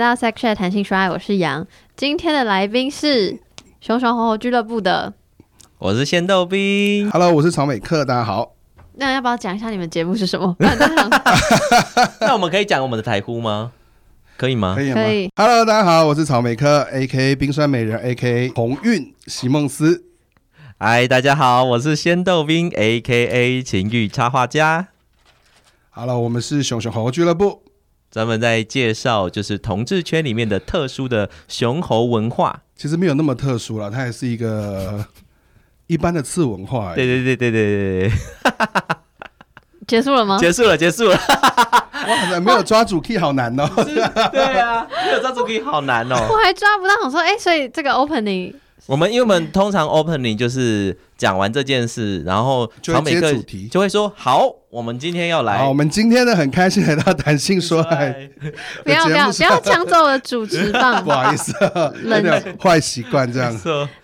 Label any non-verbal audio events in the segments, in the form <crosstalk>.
到 Sex Chat 谈性说爱，我是杨。今天的来宾是熊熊猴猴俱乐部的，我是仙豆冰。Hello，我是曹美克，大家好。那要不要讲一下你们节目是什么？<laughs> 那我们可以讲我们的台呼吗？可以吗？可以吗？可以。Hello，大家好，我是曹美克，A.K.A. 冰酸美人，A.K.A. 鸿运席梦思。嗨，大家好，我是仙豆冰，A.K.A. 情欲插画家。Hello，我们是熊熊猴猴俱乐部，专门在介绍就是同志圈里面的特殊的雄猴文化。其实没有那么特殊了，它也是一个 <laughs> 一般的次文化。对对对对对对。<laughs> <laughs> 结束了吗？结束了，结束了。哇，没有抓主 key 好难哦。对啊，没有抓主 key 好难哦。我还抓不到，我说哎，所以这个 opening。我们因为我们通常 opening 就是讲完这件事，然后曹美克就会说：“好，我们今天要来。”好，我们今天呢很开心来到谈性说爱。<laughs> 不要不要不要抢走我的主持棒！不好意思，冷坏习惯这样。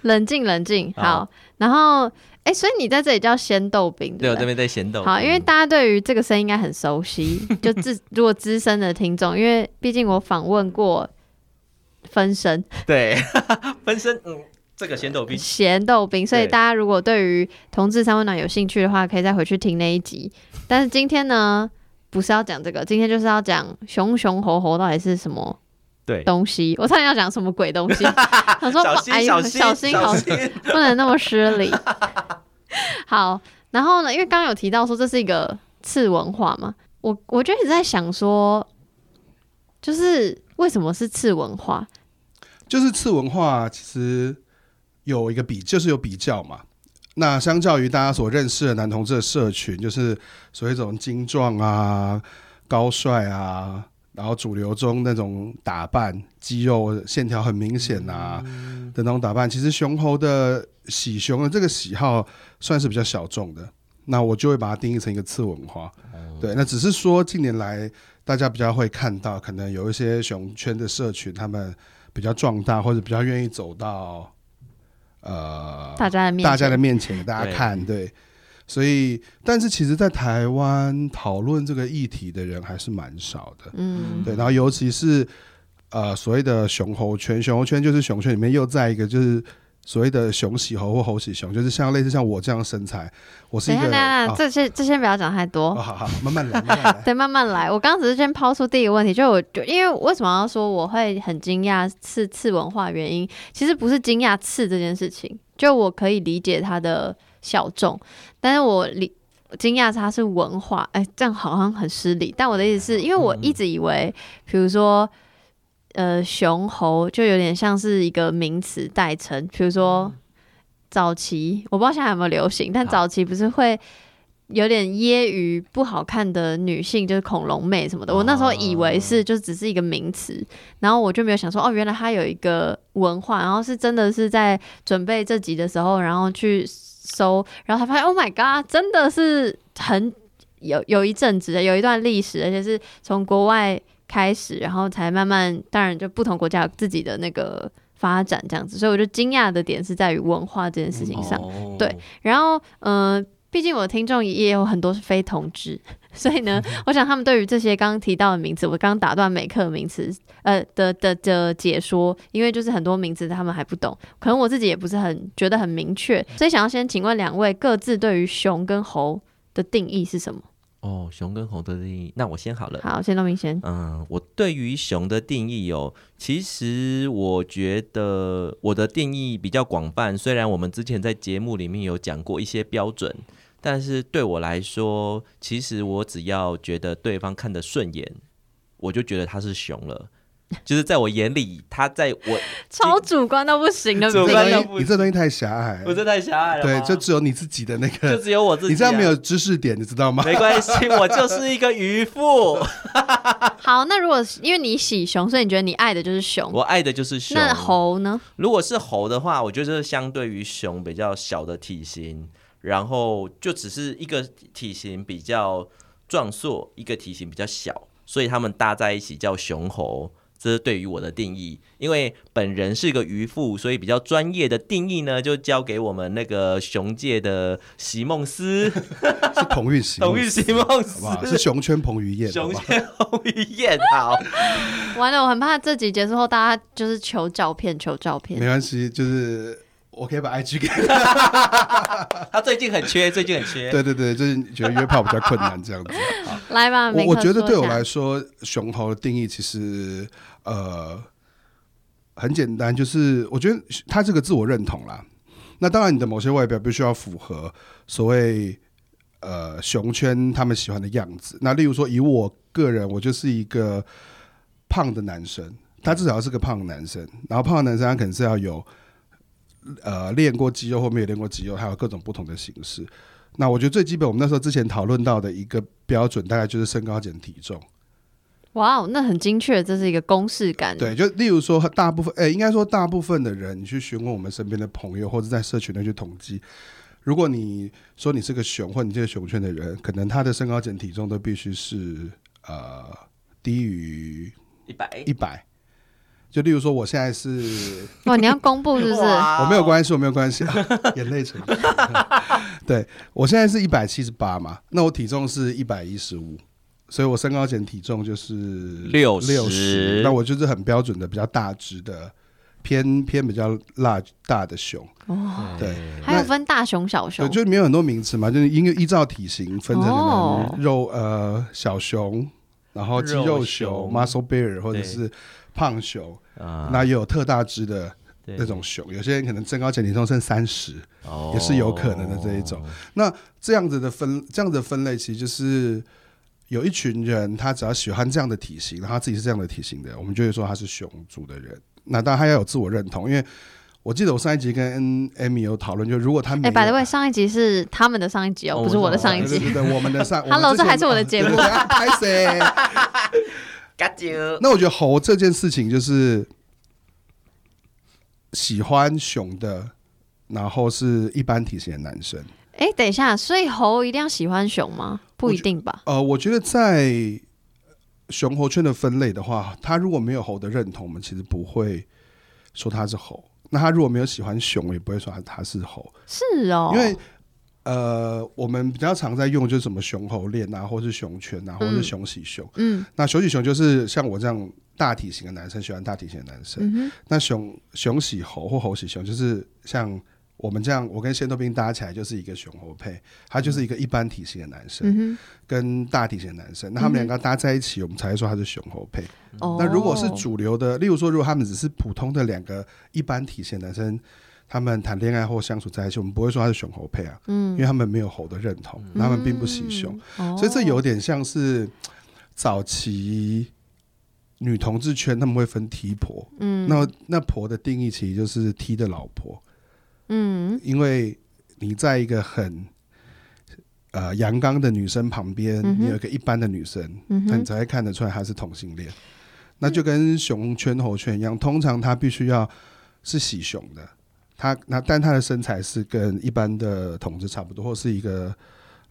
冷静冷静，好。然后哎，所以你在这里叫鲜豆饼，对，我这边在鲜豆。好，因为大家对于这个声音应该很熟悉，就资如果资深的听众，因为毕竟我访问过分身，对，分身，嗯。这个咸豆冰，咸豆冰，所以大家如果对于同志三温暖有兴趣的话，可以再回去听那一集。但是今天呢，不是要讲这个，今天就是要讲熊熊猴猴到底是什么对东西。我差点要讲什么鬼东西，<laughs> 他说：“小心，哎、小心，小心，小心不能那么失礼。<laughs> ”好，然后呢，因为刚刚有提到说这是一个次文化嘛，我我就一直在想说，就是为什么是次文化？就是次文化，其实。有一个比，就是有比较嘛。那相较于大家所认识的男同志的社群，就是所谓这种精壮啊、高帅啊，然后主流中那种打扮、肌肉线条很明显啊的那种打扮，其实熊猴的喜熊的这个喜好算是比较小众的。那我就会把它定义成一个次文化。对，那只是说近年来大家比较会看到，可能有一些熊圈的社群，他们比较壮大，或者比较愿意走到。呃，大家的面前，大家的面前给大家看，对，对，所以，但是其实，在台湾讨论这个议题的人还是蛮少的，嗯，对，然后尤其是呃所谓的熊猴圈，熊猴圈就是熊圈里面又在一个就是。所谓的熊喜猴或猴喜熊，就是像类似像我这样身材，我是一个。等一下，这些这些不要讲太多。好好，慢慢来，<laughs> 慢慢来。对，慢慢来。我刚刚只是先抛出第一个问题，就我就因为为什么要说我会很惊讶刺刺文化原因，其实不是惊讶刺这件事情，就我可以理解它的小众，但是我理惊讶它是文化，哎，这样好像很失礼。但我的意思是因为我一直以为，比如说。呃，熊猴就有点像是一个名词代称，比如说早期，我不知道现在有没有流行，但早期不是会有点揶揄不好看的女性，就是恐龙妹什么的。我那时候以为是就只是一个名词，然后我就没有想说，哦，原来它有一个文化，然后是真的是在准备这集的时候，然后去搜，然后才发现，Oh my God，真的是很有有一阵子的，有一段历史，而且是从国外。开始，然后才慢慢，当然就不同国家有自己的那个发展这样子，所以我就惊讶的点是在于文化这件事情上，哦、对。然后，嗯、呃，毕竟我的听众也有很多是非同志，<laughs> 所以呢，我想他们对于这些刚刚提到的名词，我刚刚打断每课的名词，呃的的的解说，因为就是很多名词他们还不懂，可能我自己也不是很觉得很明确，所以想要先请问两位各自对于熊跟猴的定义是什么？哦，熊跟猴的定义，那我先好了。好，先到明先。嗯，我对于熊的定义哦，其实我觉得我的定义比较广泛。虽然我们之前在节目里面有讲过一些标准，但是对我来说，其实我只要觉得对方看得顺眼，我就觉得他是熊了。<laughs> 就是在我眼里，他在我 <laughs> 超主观到不行的，主观到不行。你这东西太狭隘，我这太狭隘了。对，就只有你自己的那个，<laughs> 就只有我自己。你这样没有知识点，你知道吗？没关系，我就是一个渔夫。好，那如果因为你喜熊，所以你觉得你爱的就是熊？我爱的就是熊。那猴呢？如果是猴的话，我觉得是相对于熊比较小的体型，然后就只是一个体型比较壮硕，一个体型比较小，所以他们搭在一起叫熊猴。这是对于我的定义。因为本人是个渔夫，所以比较专业的定义呢，就交给我们那个熊界的席梦思，<laughs> 是同运 <laughs> 席，同运席梦思，好不好？是熊圈彭于晏，熊圈彭于晏，好。完了，我很怕这集结束后大家就是求照片，求照片。没关系，就是。我可以把 IG 给 <laughs> 他，他最近很缺，最近很缺。对对对，就是觉得约炮比较困难这样子。<laughs> 来吧，我我觉得对我来说，熊猴的定义其实呃很简单，就是我觉得他这个自我认同啦。那当然，你的某些外表必须要符合所谓呃熊圈他们喜欢的样子。那例如说，以我个人，我就是一个胖的男生，他至少要是个胖的男生。然后胖的男生他可能是要有。呃，练过肌肉或没有练过肌肉，还有各种不同的形式。那我觉得最基本，我们那时候之前讨论到的一个标准，大概就是身高减体重。哇哦，那很精确，这是一个公式感。对，就例如说，大部分，哎、欸，应该说大部分的人，你去询问我们身边的朋友，或者在社群内去统计，如果你说你是个熊，或你这个熊圈的人，可能他的身高减体重都必须是呃低于一百一百。就例如说，我现在是哦，你要公布是不是？<laughs> 我没有关系，我没有关系，眼泪成。<laughs> 对，我现在是一百七十八嘛，那我体重是一百一十五，所以我身高减体重就是六六十，那我就是很标准的比较大只的偏偏比较 large 大的熊。哦，对，还有分大熊小熊，就没有很多名词嘛，就是因为依照体型分成肉呃小熊，然后肌肉熊 muscle bear 或者是胖熊。啊，那也有特大只的那种熊，有些人可能身高减体重剩三十，也是有可能的这一种。那这样子的分，这样子的分类，其实就是有一群人，他只要喜欢这样的体型，然后他自己是这样的体型的，我们就会说他是熊族的人。那当然他要有自我认同，因为我记得我上一集跟 Amy 有讨论，就如果他没，哎，by the way，上一集是他们的上一集哦，不是我的上一集，对，我们的上，Hello，这还是我的节目。那我觉得猴这件事情就是喜欢熊的，然后是一般体型的男生。哎，等一下，所以猴一定要喜欢熊吗？不一定吧。呃，我觉得在熊猴圈的分类的话，他如果没有猴的认同，我们其实不会说他是猴。那他如果没有喜欢熊，也不会说他他是猴。是哦，因为。呃，我们比较常在用就是什么熊猴链啊，或是熊圈啊，或是熊喜熊。嗯，那熊喜熊就是像我这样大体型的男生喜欢大体型的男生。嗯、那熊熊喜猴或猴喜熊就是像我们这样，我跟仙豆兵搭起来就是一个熊猴配，他就是一个一般体型的男生，嗯、跟大体型的男生。那他们两个搭在一起，我们才会说他是熊猴配。嗯、那如果是主流的，例如说，如果他们只是普通的两个一般体型的男生。他们谈恋爱或相处在一起，我们不会说他是熊猴配啊，嗯，因为他们没有猴的认同，嗯、他们并不喜熊，嗯、所以这有点像是早期女同志圈他们会分 T 婆，嗯，那那婆的定义其实就是 T 的老婆，嗯，因为你在一个很呃阳刚的女生旁边，嗯、你有一个一般的女生，那你才会看得出来她是同性恋，嗯、那就跟熊圈猴圈一样，通常她必须要是喜熊的。他那，但他的身材是跟一般的同志差不多，或是一个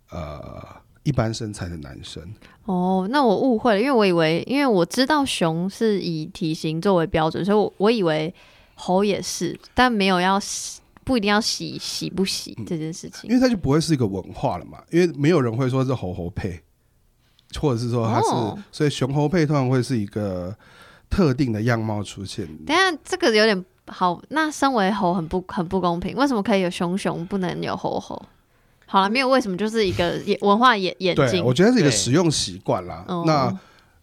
呃一般身材的男生。哦，那我误会了，因为我以为，因为我知道熊是以体型作为标准，所以我我以为猴也是，但没有要洗，不一定要洗洗不洗这件事情，嗯，因为它就不会是一个文化了嘛，因为没有人会说是猴猴配，或者是说它是，哦，所以熊猴配通常会是一个特定的样貌出现。等下这个有点。好，那身为猴很不很不公平，为什么可以有熊熊，不能有猴猴？好了，没有为什么，就是一个文化演演进。我觉得是一个使用习惯啦。那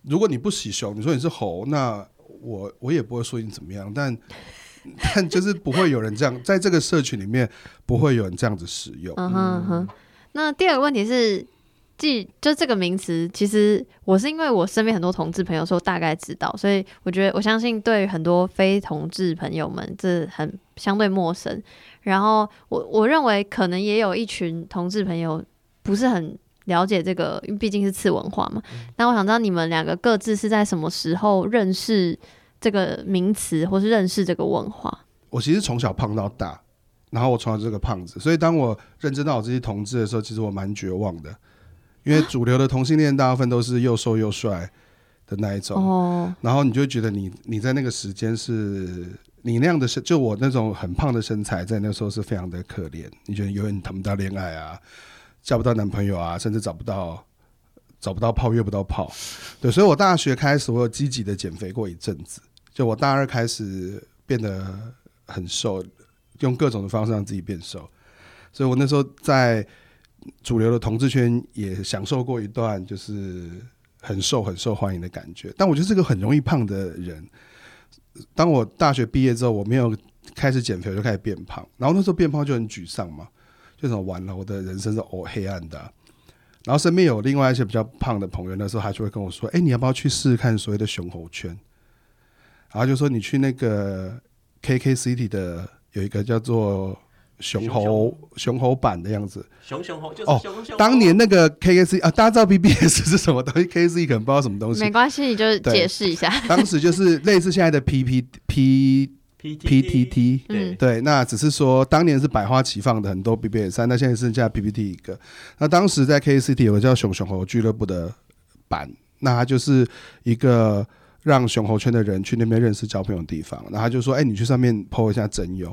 如果你不喜熊，你说你是猴，那我我也不会说你怎么样，但 <laughs> 但就是不会有人这样，在这个社群里面不会有人这样子使用。嗯哼哼。那第二个问题是。就这个名词，其实我是因为我身边很多同志朋友说大概知道，所以我觉得我相信对很多非同志朋友们这很相对陌生。然后我我认为可能也有一群同志朋友不是很了解这个，因为毕竟是次文化嘛。那我想知道你们两个各自是在什么时候认识这个名词，或是认识这个文化？我其实从小胖到大，然后我从小是个胖子，所以当我认知到我自己同志的时候，其实我蛮绝望的。因为主流的同性恋大部分都是又瘦又帅，的那一种。哦，然后你就觉得你你在那个时间是你那样的身，就我那种很胖的身材，在那时候是非常的可怜。你觉得永远谈不到恋爱啊，交不到男朋友啊，甚至找不到找不到炮，约不到炮。对，所以我大学开始，我有积极的减肥过一阵子。就我大二开始变得很瘦，用各种的方式让自己变瘦。所以我那时候在主流的同志圈也享受过一段就是很受很受欢迎的感觉。但我就是个很容易胖的人。当我大学毕业之后，我没有开始减肥，我就开始变胖。然后那时候变胖就很沮丧嘛，就说完了，我的人生是哦黑暗的。然后身边有另外一些比较胖的朋友，那时候他就会跟我说：“哎，你要不要去试试看所谓的熊猴圈？”然后就说你去那个 KK City 的有一个叫做熊猴熊猴版的样子，熊熊猴就是熊熊猴。哦，当年那个 KKC 啊，大家知道 BBS 是什么东西？KKC 可能不知道什么东西，没关系，你就解释一下。当时就是类似现在的 PP P PTT，对对，那只是说当年是百花齐放的很多 BBS 三，那现在剩下 PPT 一个。那当时在 KKCity 有个叫熊熊猴俱乐部的版，那它就是一个。让熊猴圈的人去那边认识交朋友的地方，然后他就说：“哎、欸，你去上面 po 一下真友。”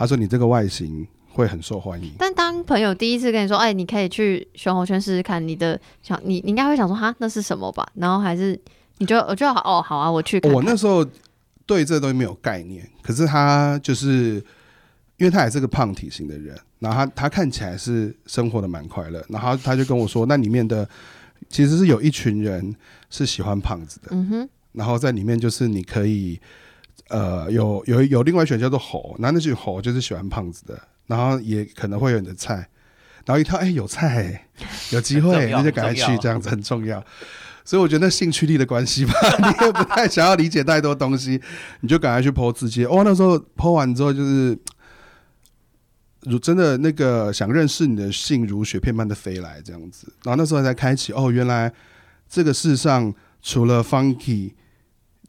他说：“你这个外形会很受欢迎。”但当朋友第一次跟你说：“哎、欸，你可以去熊猴圈试试看。”你的想，你你应该会想说：“哈，那是什么吧？”然后还是你就我觉得哦，好啊，我去看看。我那时候对这个东西没有概念，可是他就是因为他也是个胖体型的人，然后他他看起来是生活的蛮快乐，然后他就跟我说：“那里面的其实是有一群人是喜欢胖子的。”嗯哼。然后在里面就是你可以，呃，有有有另外一群叫做猴，那那群猴就是喜欢胖子的，然后也可能会有你的菜，然后一看，哎，有菜，有机会，那就赶快去，这样子很重要。所以我觉得那兴趣力的关系吧，<laughs> 你也不太想要理解太多东西，你就赶快去 po 自己。哦，那时候 po 完之后，就是如真的那个想认识你的性如雪片般的飞来这样子，然后那时候才开启，哦，原来这个世上除了 funky。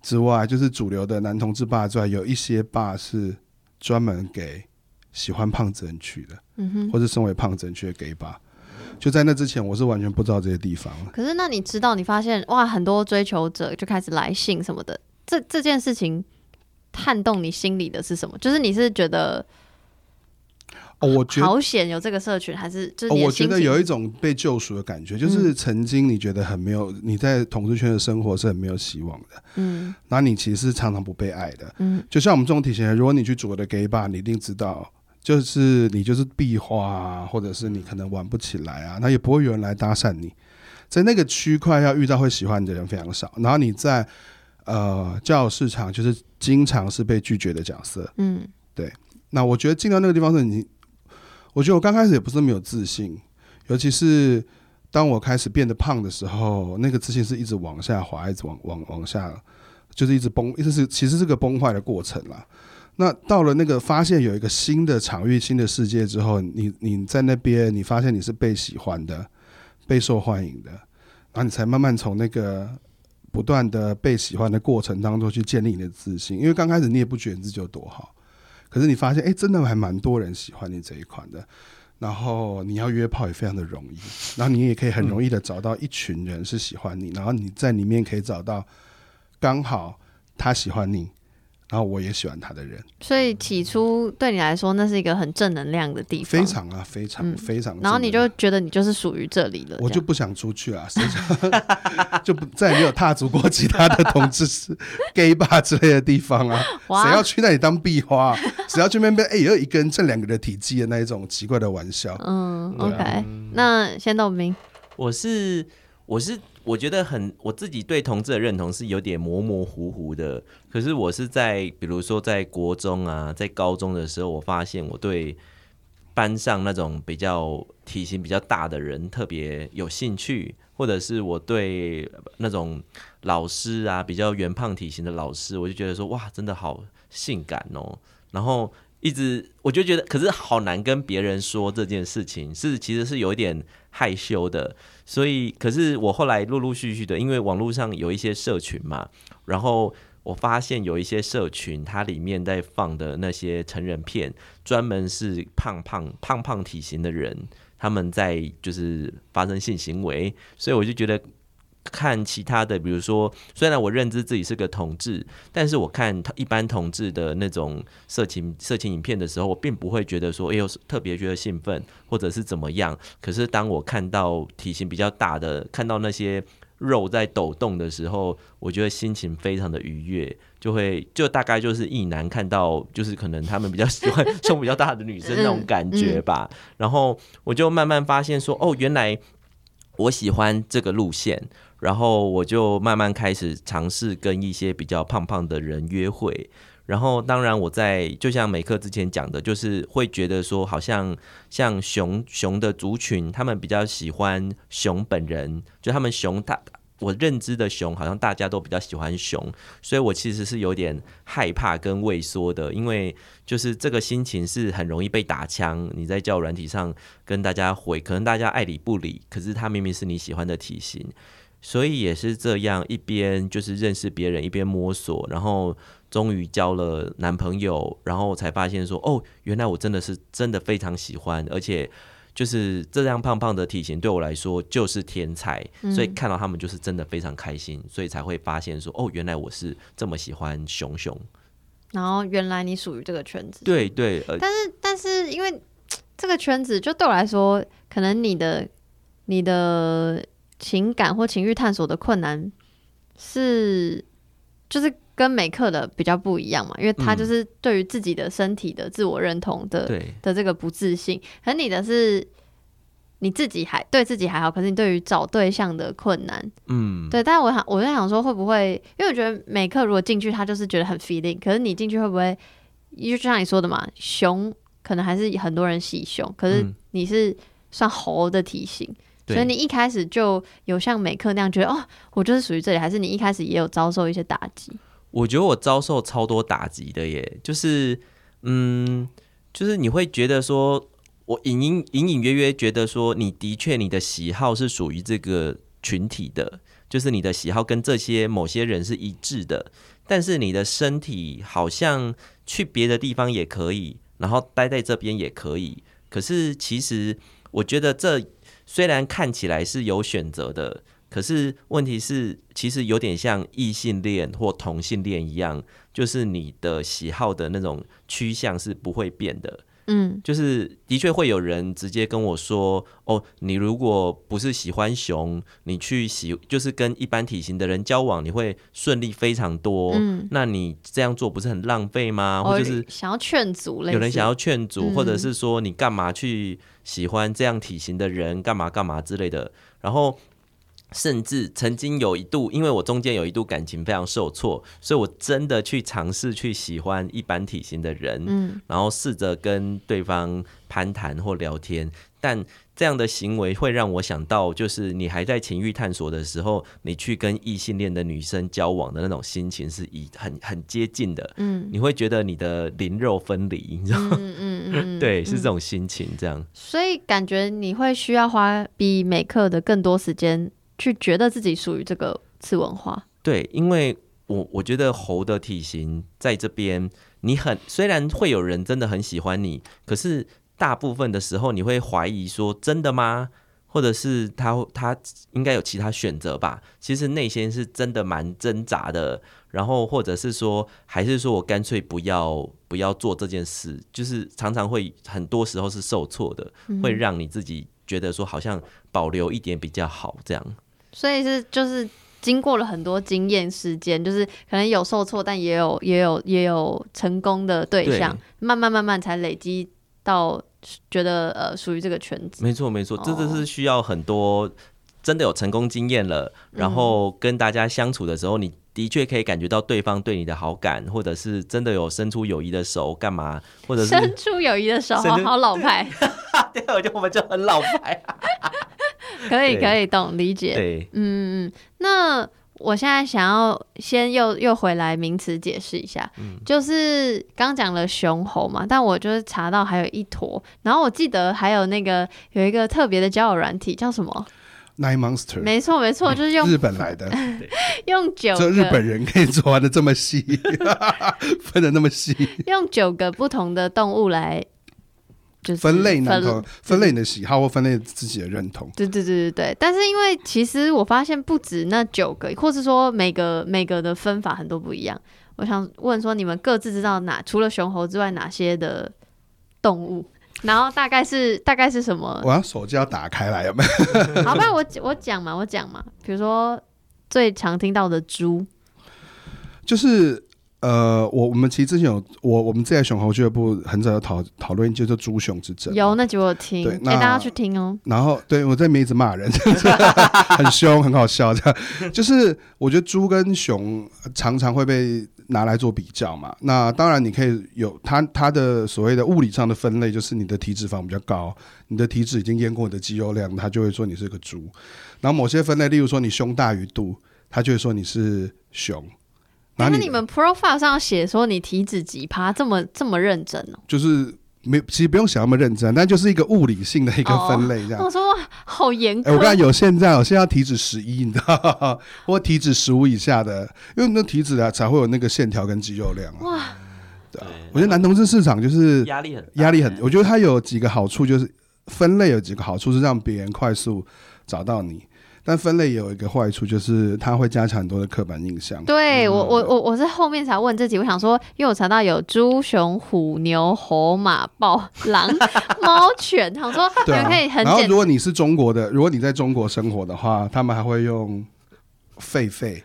之外，就是主流的男同志吧之外，有一些吧是专门给喜欢胖子人去的，嗯哼，或是身为胖子人去的 gay 吧。就在那之前，我是完全不知道这些地方。可是，那你知道，你发现哇，很多追求者就开始来信什么的，这这件事情撼动你心里的是什么？就是你是觉得。哦，我觉得好险有这个社群，还是就是、哦、我觉得有一种被救赎的感觉，就是曾经你觉得很没有，你在同志圈的生活是很没有希望的，嗯，那你其实是常常不被爱的，嗯，就像我们这种体型人，如果你去主流的 gay bar，你一定知道，就是你就是壁花啊，或者是你可能玩不起来啊，那也不会有人来搭讪你，在那个区块要遇到会喜欢你的人非常少，然后你在呃交友市场就是经常是被拒绝的角色，嗯，对，那我觉得进到那个地方是你。我觉得我刚开始也不是没有自信，尤其是当我开始变得胖的时候，那个自信是一直往下滑，一直往往往下，就是一直崩，一直是其实是个崩坏的过程啦。那到了那个发现有一个新的场域、新的世界之后，你你在那边，你发现你是被喜欢的、被受欢迎的，然后你才慢慢从那个不断的被喜欢的过程当中去建立你的自信。因为刚开始你也不觉得自己有多好。可是你发现，哎、真的还蛮多人喜欢你这一款的，然后你要约炮也非常的容易，然后你也可以很容易的找到一群人是喜欢你，然后你在里面可以找到刚好他喜欢你。然后我也喜欢他的人，所以起初对你来说，那是一个很正能量的地方，非常啊，非常、嗯、非常。然后你就觉得你就是属于这里了，我就不想出去了，<laughs> 就不再也没有踏足过其他的同志 gay bar 之类的地方啊。谁要去那里当壁花？谁要去那边？哎，有一个人挣两个的体积的那一种奇怪的玩笑。嗯，OK，那先到明，我是我是。我觉得很，我自己对同志的认同是有点模模糊糊的。可是我是在，比如说在国中啊，在高中的时候，我发现我对班上那种比较体型比较大的人特别有兴趣，或者是我对那种老师啊比较圆胖体型的老师，我就觉得说哇，真的好性感哦。然后一直我就觉得，可是好难跟别人说这件事情，是其实是有一点害羞的。所以，可是我后来陆陆续续的，因为网络上有一些社群嘛，然后我发现有一些社群，它里面在放的那些成人片，专门是胖胖胖胖体型的人，他们在就是发生性行为，所以我就觉得看其他的，比如说，虽然我认知自己是个同志，但是我看一般同志的那种色情色情影片的时候，我并不会觉得说，哎呦，特别觉得兴奋，或者是怎么样。可是当我看到体型比较大的，看到那些肉在抖动的时候，我觉得心情非常的愉悦，就会就大概就是一男看到，就是可能他们比较喜欢 <laughs> 胸比较大的女生那种感觉吧。然后我就慢慢发现说，哦，原来我喜欢这个路线。然后我就慢慢开始尝试跟一些比较胖胖的人约会，然后当然我在就像美克之前讲的，就是会觉得说好像像熊熊的族群，他们比较喜欢熊本人，就他们熊大。我认知的熊好像大家都比较喜欢熊，所以我其实是有点害怕跟畏缩的，因为就是这个心情是很容易被打枪。你在叫软体上跟大家回，可能大家爱理不理，可是他明明是你喜欢的体型。所以也是这样，一边就是认识别人，一边摸索，然后终于交了男朋友，然后才发现说，哦，原来我真的是真的非常喜欢，而且就是这样胖胖的体型对我来说就是天才，所以看到他们就是真的非常开心，所以才会发现说，哦，原来我是这么喜欢熊熊，然后原来你属于这个圈子，对对，呃，但是但是因为 <tsk> 这个圈子就对我来说，可能你的你的。情感或情欲探索的困难是，就是跟美克的比较不一样嘛，因为他就是对于自己的身体的自我认同的、嗯、的这个不自信，可你的是你自己还对自己还好，可是你对于找对象的困难，嗯，对。但是我想我在想说，会不会因为我觉得美克如果进去，他就是觉得很 feeling，可是你进去会不会，就像你说的嘛，熊可能还是很多人喜熊，可是你是算猴的体型。所以你一开始就有像美克那样觉得哦，我就是属于这里，还是你一开始也有遭受一些打击？我觉得我遭受超多打击的耶，就是嗯，就是你会觉得说，我隐隐隐隐约约觉得说，你的确你的喜好是属于这个群体的，就是你的喜好跟这些某些人是一致的，但是你的身体好像去别的地方也可以，然后待在这边也可以，可是其实我觉得这。虽然看起来是有选择的，可是问题是，其实有点像异性恋或同性恋一样，就是你的喜好的那种趋向是不会变的。嗯，就是的确会有人直接跟我说：“哦，你如果不是喜欢熊，你去喜就是跟一般体型的人交往，你会顺利非常多。嗯，那你这样做不是很浪费吗？或者是想要劝阻，有人想要劝阻，或者是说你干嘛去？”喜欢这样体型的人，干嘛干嘛之类的，然后甚至曾经有一度，因为我中间有一度感情非常受挫，所以我真的去尝试去喜欢一般体型的人，嗯，然后试着跟对方攀谈或聊天，但。这样的行为会让我想到，就是你还在情欲探索的时候，你去跟异性恋的女生交往的那种心情是以很很接近的。嗯，你会觉得你的灵肉分离，你知道吗？嗯嗯嗯，对，是这种心情这样。所以感觉你会需要花比美克的更多时间去觉得自己属于这个次文化。对，因为我我觉得猴的体型在这边，你很虽然会有人真的很喜欢你，可是。大部分的时候，你会怀疑说真的吗？或者是他他应该有其他选择吧？其实内心是真的蛮挣扎的。然后或者是说，还是说我干脆不要不要做这件事，就是常常会很多时候是受挫的，会让你自己觉得说好像保留一点比较好这样。所以是就是经过了很多经验时间，就是可能有受挫，但也有也有也有成功的对象，对。慢慢慢慢才累积到。觉得呃属于这个圈子，没错没错，这就是需要很多真的有成功经验了，嗯、然后跟大家相处的时候，你的确可以感觉到对方对你的好感，或者是真的有伸出友谊的手干嘛，或者是伸出友谊的手，好好老派，<laughs> 对，我觉得我们就很老派，可以可以懂理解，对，嗯嗯，那。我现在想要先又又回来名词解释一下，嗯、就是刚讲了熊猴嘛，但我就是查到还有一坨，然后我记得还有那个有一个特别的交友软体叫什么？Nine Monster。没错没错，就是用日本来的，<laughs> 用九个日本人可以做的这么细，<laughs> 分的那么细，用九个不同的动物来就是分类男同，分类你的喜好或分类自己的认同。对对对对对。但是因为其实我发现不止那九个，或是说每个每个的分法很多不一样。我想问说，你们各自知道哪除了熊猴之外哪些的动物？然后大概是大概是什么？<laughs> 我要手机要打开来，有没有？<laughs> 好吧，我我讲嘛，我讲嘛。比如说最常听到的猪，<laughs> 就是呃，我我们其实之前有我我们在熊猴俱乐部很早就讨讨论，就是猪熊之争。有那集我有听，给、欸、大家去听哦。然后对我在里面一直骂人，很凶，很好笑。这样就是我觉得猪跟熊常常会被。拿来做比较嘛，那当然你可以有它它的所谓的物理上的分类，就是你的体脂肪比较高，你的体脂已经淹过你的肌肉量，它就会说你是个猪。然后某些分类，例如说你胸大于肚，它就会说你是熊。那你，你们 profile 上写说你体脂几趴，这么这么认真哦？就是。没，其实不用想那么认真，但就是一个物理性的一个分类这样。哦、我说好严格。我刚才有现在，我现在要体脂十一，你知道，<laughs> 或体脂十五以下的，因为那体脂啊才会有那个线条跟肌肉量啊。哇，对，我觉得男同志市场就是压力很压力很，我觉得它有几个好处，就是分类有几个好处是让别人快速找到你。但分类也有一个坏处，就是它会加强很多的刻板印象。对、嗯、我，我我我是后面才问自己，我想说，因为我查到有猪、熊、虎、牛、猴、马、豹、狼、猫、犬，想说你们可以很简单。然后，如果你是中国的，如果你在中国生活的话，他们还会用狒狒，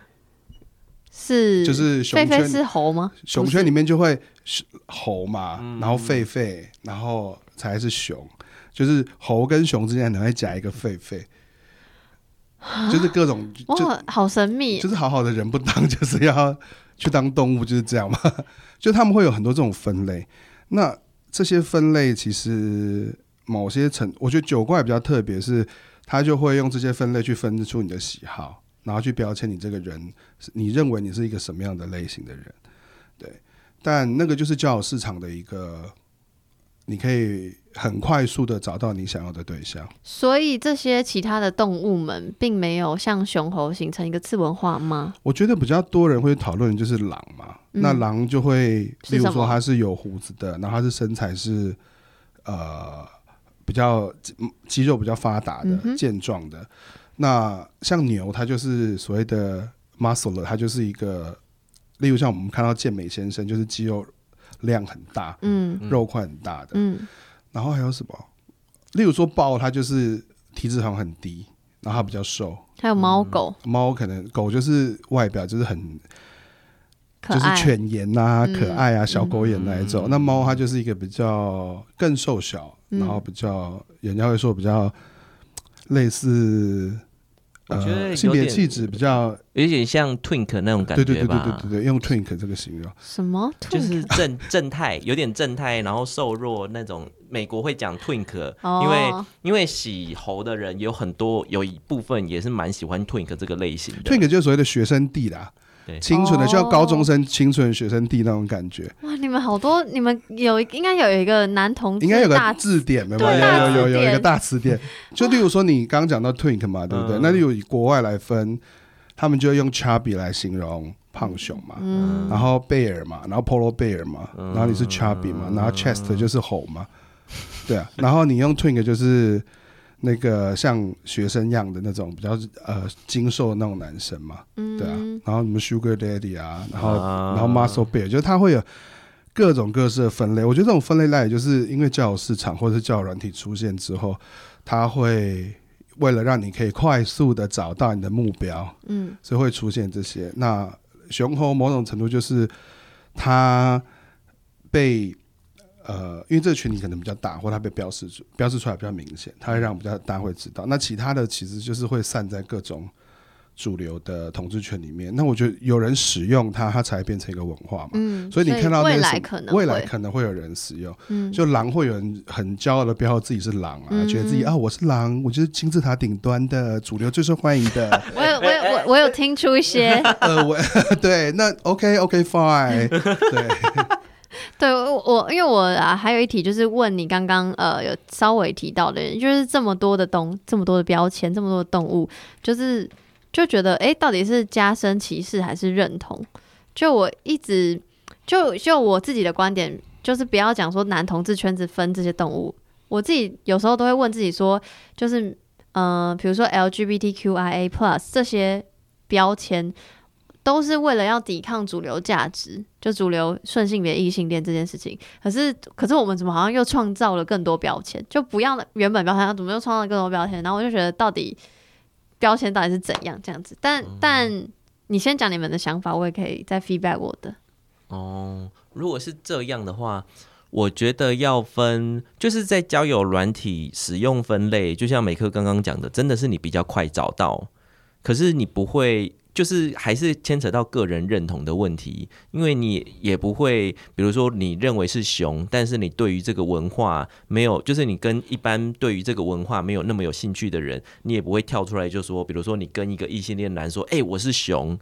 是就是熊圈狒狒是猴吗？熊圈里面就会是猴嘛，然后狒狒，然后才是熊，就是猴跟熊之间可能会夹一个狒狒。就是各种，就好神秘，就是好好的人不当，<laughs> 就是要去当动物，就是这样嘛。<laughs> 就他们会有很多这种分类，那这些分类其实某些层，我觉得九怪比较特别，是他就会用这些分类去分出你的喜好，然后去标签你这个人，你认为你是一个什么样的类型的人，对。但那个就是交友市场的一个。你可以很快速的找到你想要的对象，所以这些其他的动物们并没有像雄猴形成一个次文化吗？我觉得比较多人会讨论就是狼嘛，嗯、那狼就会，例如说它是有胡子的，然后它是身材是呃比较肌肉比较发达的、嗯、健壮的。那像牛，它就是所谓的 muscle，它就是一个，例如像我们看到健美先生，就是肌肉。量很大，嗯，肉块很大的，嗯，然后还有什么？例如说豹，它就是体脂肪很低，然后它比较瘦。还有猫狗，猫可能狗就是外表就是很，就是犬颜啊，可爱啊，小狗眼那一种。那猫它就是一个比较更瘦小，然后比较人家会说比较类似。我觉得性别气质比较有点像 twink 那种感觉吧。对对对对对对，用 twink 这个形容。什么？就是正正太，有点正太，然后瘦弱那种。美国会讲 twink，因为因为洗猴的人有很多，有一部分也是蛮喜欢 twink 这个类型的。twink 就是所谓的学生弟啦。清纯的，就像高中生、清纯学生弟那种感觉。哇，你们好多，你们有应该有一个男同志，应该有个字典没有？有有有有一个大词典。就例如说，你刚刚讲到 twink 嘛，对不对？那就以国外来分，他们就会用 chubby 来形容胖熊嘛，然后 bear 嘛，然后 polar bear 嘛，然后你是 chubby 嘛，然后 chest 就是猴嘛，<laughs> 对啊，然后你用 twink 就是。那个像学生样的那种比较呃精瘦的那种男生嘛，嗯、对啊，然后什么 Sugar Daddy 啊，然后、啊、然后 Muscle Bear，就是他会有各种各式的分类。我觉得这种分类来，就是因为交友市场或者是交友软体出现之后，他会为了让你可以快速的找到你的目标，嗯，所以会出现这些。那熊猴某种程度就是他被。呃，因为这个群体可能比较大，或它被标示出标示出来比较明显，它会让比较大家会知道。那其他的其实就是会散在各种主流的统治圈里面。那我觉得有人使用它，它才变成一个文化嘛。嗯，所以你看到未来可能未来可能会有人使用。嗯，就狼会有人很骄傲的标自己是狼啊，嗯、觉得自己啊我是狼，我就是金字塔顶端的主流最受欢迎的。<laughs> 我有我有我我有听出一些。<laughs> 呃，我对那 OK OK fine 对。<laughs> <laughs> 对我，因为我啊，还有一题就是问你刚刚呃有稍微提到的，就是这么多的东，这么多的标签，这么多的动物，就是就觉得哎，到底是加深歧视还是认同？就我一直就就我自己的观点，就是不要讲说男同志圈子分这些动物，我自己有时候都会问自己说，就是嗯、比如说 LGBTQIA Plus 这些标签。都是为了要抵抗主流价值，就主流顺性别异性恋这件事情。可是，可是我们怎么好像又创造了更多标签？就不要原本标签，怎么又创造了更多标签？然后我就觉得，到底标签到底是怎样这样子？但、嗯、但你先讲你们的想法，我也可以再 feedback 我的。哦，如果是这样的话，我觉得要分，就是在交友软体使用分类，就像美克刚刚讲的，真的是你比较快找到，可是你不会。就是还是牵扯到个人认同的问题，因为你也不会，比如说你认为是熊，但是你对于这个文化没有，就是你跟一般对于这个文化没有那么有兴趣的人，你也不会跳出来就说，比如说你跟一个异性恋男说，哎，我是熊。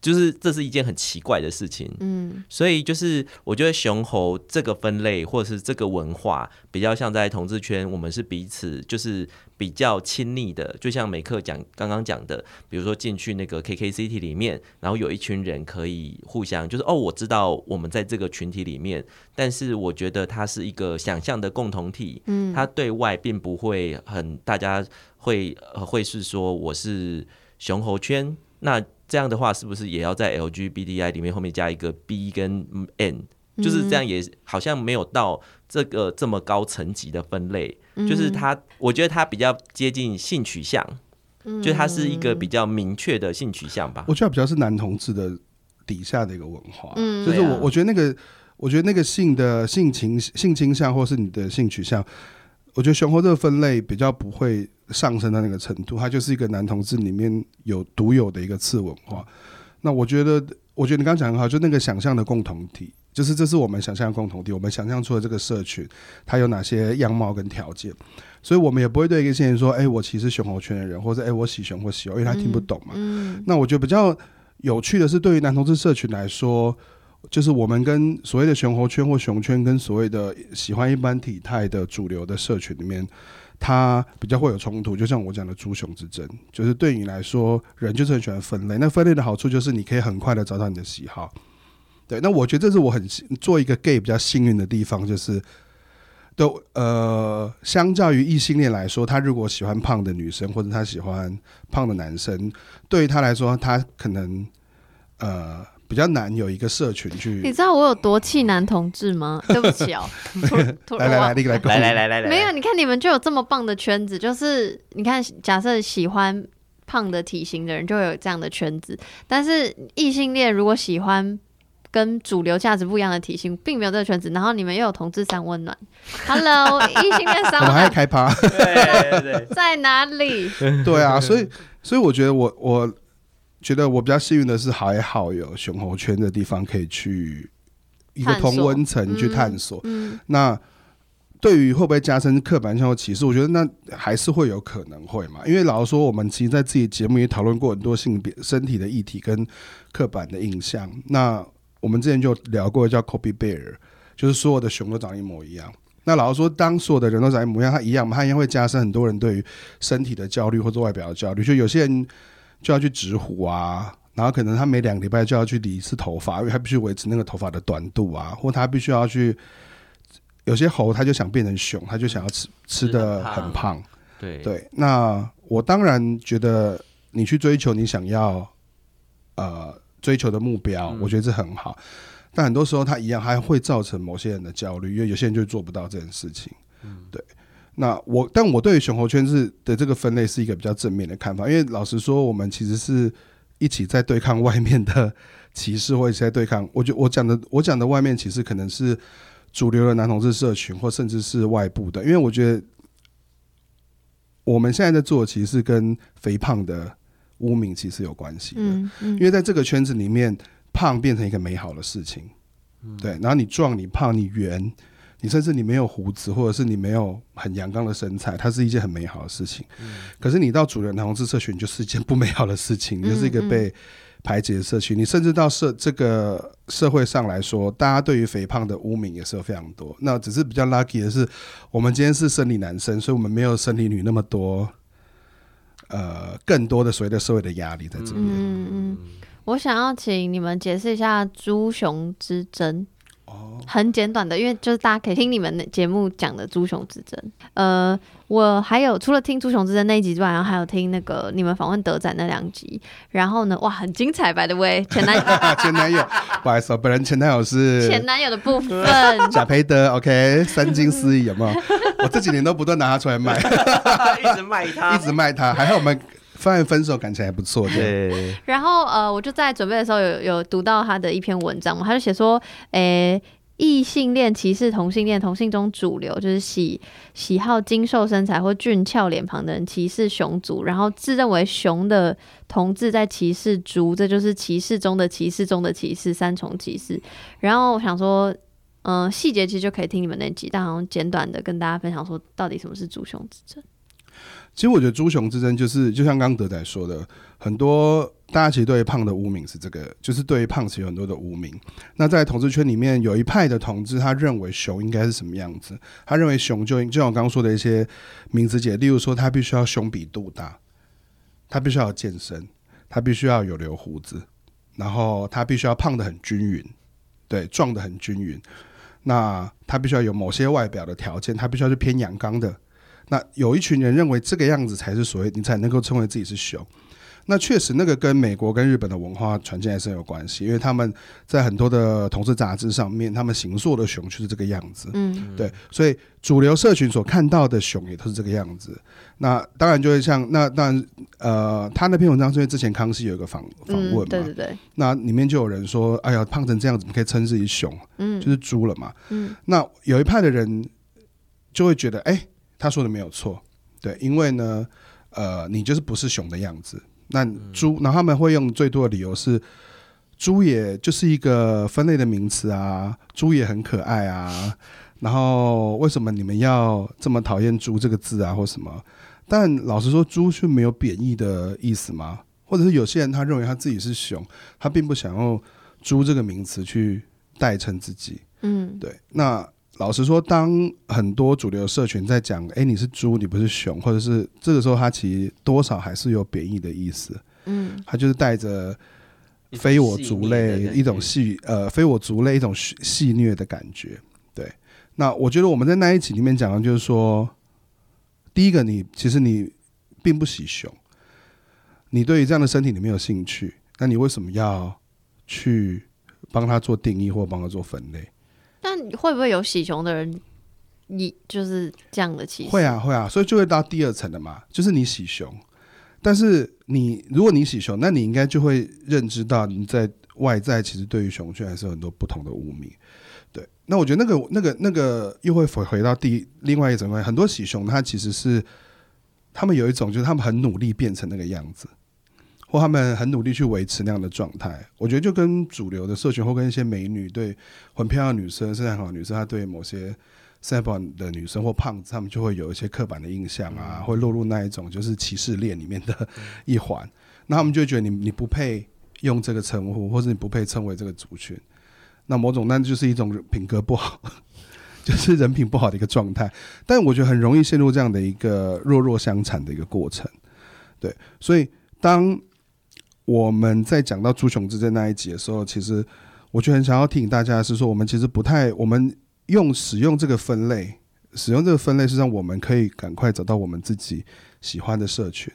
就是这是一件很奇怪的事情，嗯，所以就是我觉得雄猴这个分类或者是这个文化比较像在同志圈，我们是彼此就是比较亲密的，就像美克讲刚刚讲的，比如说进去那个 KKCity 里面，然后有一群人可以互相就是哦，我知道我们在这个群体里面，但是我觉得它是一个想象的共同体，嗯，它对外并不会很大家会会是说我是雄猴圈那。这样的话，是不是也要在 LGBTI 里面后面加一个 B 跟 N？就是这样，也好像没有到这个这么高层级的分类。就是它，我觉得它比较接近性取向，就它是一个比较明确的性取向吧。我觉得比较是男同志的底下的一个文化。就是我我觉得那个，我觉得那个性的性情性倾向，或是你的性取向，我觉得熊猴这个分类比较不会。上升到那个程度，它就是一个男同志里面有独有的一个次文化。那我觉得，我觉得你刚刚讲很好，就那个想象的共同体，就是这是我们想象的共同体。我们想象出了这个社群，它有哪些样貌跟条件，所以我们也不会对一个新人说：“哎、欸，我其实熊猴圈的人，或者哎、欸，我喜熊或喜猴”，因为他听不懂嘛。嗯嗯、那我觉得比较有趣的是，对于男同志社群来说，就是我们跟所谓的熊猴圈或熊圈，跟所谓的喜欢一般体态的主流的社群里面。它比较会有冲突，就像我讲的猪熊之争，就是对你来说，人就是很喜欢分类。那分类的好处就是你可以很快的找到你的喜好。对，那我觉得这是我很做一个 gay 比较幸运的地方，就是都呃，相较于异性恋来说，他如果喜欢胖的女生或者他喜欢胖的男生，对于他来说，他可能呃。比较难有一个社群去，你知道我有多气男同志吗？<laughs> 对不起哦，<laughs> 来来来，你来来来来来，没有，你看你们就有这么棒的圈子，就是你看，假设喜欢胖的体型的人就会有这样的圈子，但是异性恋如果喜欢跟主流价值不一样的体型，并没有这个圈子，然后你们又有同志三温暖，<laughs> Hello，异性恋三温暖，我们还开趴，对对对，在哪里？对啊，所以所以我觉得我我。觉得我比较幸运的是，还好有熊猴圈的地方可以去一个同温层去探索。嗯嗯、那对于会不会加深刻板印象或歧视，我觉得那还是会有可能会嘛。因为老实说，我们其实在自己节目也讨论过很多性别、身体的议题跟刻板的印象。那我们之前就聊过叫 Copy Bear，就是所有的熊都长一模一样。那老实说，当所有的人都长一模一样，它一样嘛，它一样会加深很多人对于身体的焦虑或者外表的焦虑。就有些人。就要去植胡啊，然后可能他每两个礼拜就要去理一次头发，因为他必须维持那个头发的短度啊，或他必须要去。有些猴他就想变成熊，他就想要吃吃的很胖。对对，那我当然觉得你去追求你想要呃追求的目标，嗯、我觉得这很好。但很多时候他一样还会造成某些人的焦虑，因为有些人就做不到这件事情。嗯，对。那我，但我对于熊猴圈子的这个分类是一个比较正面的看法，因为老实说，我们其实是一起在对抗外面的歧视，或者是在对抗。我觉我讲的，我讲的外面歧视可能是主流的男同志社群，或甚至是外部的。因为我觉得我们现在在做的其实是跟肥胖的污名其实有关系的。嗯嗯。因为在这个圈子里面，胖变成一个美好的事情。嗯。对，然后你壮，你胖，你圆。你甚至你没有胡子，或者是你没有很阳刚的身材，它是一件很美好的事情。嗯、可是你到主流男同志社群，就是一件不美好的事情，你、就是一个被排挤的社群。嗯、你甚至到社这个社会上来说，大家对于肥胖的污名也是有非常多。那只是比较 lucky 的是，我们今天是生理男生，所以我们没有生理女那么多，呃，更多的所谓的社会的压力在这边。嗯嗯，我想要请你们解释一下猪熊之争。哦，很简短的，因为就是大家可以听你们的节目讲的猪熊之争。呃，我还有除了听猪熊之争那一集之外，然后还有听那个你们访问德仔那两集。然后呢，哇，很精彩，by the way，前男友，<laughs> 前男友，不好意思，本人前男友是前男友的部分，贾培德，OK，三金四亿有没有？我这几年都不断拿他出来卖，<laughs> 一直卖他，<laughs> 一直卖他，还好我们。发现分手感情还不错，对。然后呃，我就在准备的时候有有读到他的一篇文章嘛，他就写说，诶，异性恋歧视同性恋，同性中主流就是喜喜好精瘦身材或俊俏脸庞的人歧视熊族，然后自认为熊的同志在歧视猪，这就是歧视中的歧视中的歧视，三重歧视。然后我想说，嗯、呃，细节其实就可以听你们那集，但好像简短的跟大家分享说，到底什么是猪熊之争。其实我觉得猪熊之争就是，就像刚刚德仔说的，很多大家其实对于胖的污名是这个，就是对于胖其实有很多的污名。那在同志圈里面，有一派的同志，他认为熊应该是什么样子？他认为熊就就像我刚刚说的一些名词解，例如说他必须要胸比肚大，他必须要健身，他必须要有留胡子，然后他必须要胖的很均匀，对，壮的很均匀。那他必须要有某些外表的条件，他必须要是偏阳刚的。那有一群人认为这个样子才是所谓你才能够称为自己是熊，那确实那个跟美国跟日本的文化传进来是有关系，因为他们在很多的同事杂志上面，他们形塑的熊就是这个样子，嗯，对，所以主流社群所看到的熊也都是这个样子。那当然就会像那当然呃，他那篇文章是因为之前康熙有一个访访问嘛，对对对，那里面就有人说，哎呀，胖成这样子，怎么可以称自己熊？嗯，就是猪了嘛，嗯，那有一派的人就会觉得，哎。他说的没有错，对，因为呢，呃，你就是不是熊的样子。那猪，然后他们会用最多的理由是，猪也就是一个分类的名词啊，猪也很可爱啊。然后为什么你们要这么讨厌“猪”这个字啊，或什么？但老实说，猪是没有贬义的意思吗？或者是有些人他认为他自己是熊，他并不想用“猪”这个名词去代称自己。嗯，对，那。老实说，当很多主流社群在讲“哎，你是猪，你不是熊”，或者是这个时候，他其实多少还是有贬义的意思。嗯，他就是带着非我族类一种戏呃非我族类一种戏虐的感觉。对，那我觉得我们在那一集里面讲的就是说，第一个，你其实你并不喜熊，你对于这样的身体你没有兴趣，那你为什么要去帮他做定义或帮他做分类？那会不会有喜熊的人，你就是这样的气？会啊，会啊，所以就会到第二层的嘛，就是你喜熊，但是你如果你喜熊，那你应该就会认知到你在外在其实对于熊圈还是有很多不同的污名。对，那我觉得那个那个那个又会回回到第另外一层，很多喜熊他其实是他们有一种就是他们很努力变成那个样子。或他们很努力去维持那样的状态，我觉得就跟主流的社群或跟一些美女对很漂亮的女生、身材很好的女生，她对某些身材不好的女生或胖子，他们就会有一些刻板的印象啊，会落入那一种就是歧视链里面的一环。那他们就觉得你你不配用这个称呼，或者你不配称为这个族群。那某种那就是一种品格不好，<laughs> 就是人品不好的一个状态。但我觉得很容易陷入这样的一个弱弱相残的一个过程。对，所以当我们在讲到猪熊之争那一集的时候，其实我就很想要提醒大家是说，我们其实不太，我们用使用这个分类，使用这个分类是让我们可以赶快找到我们自己喜欢的社群，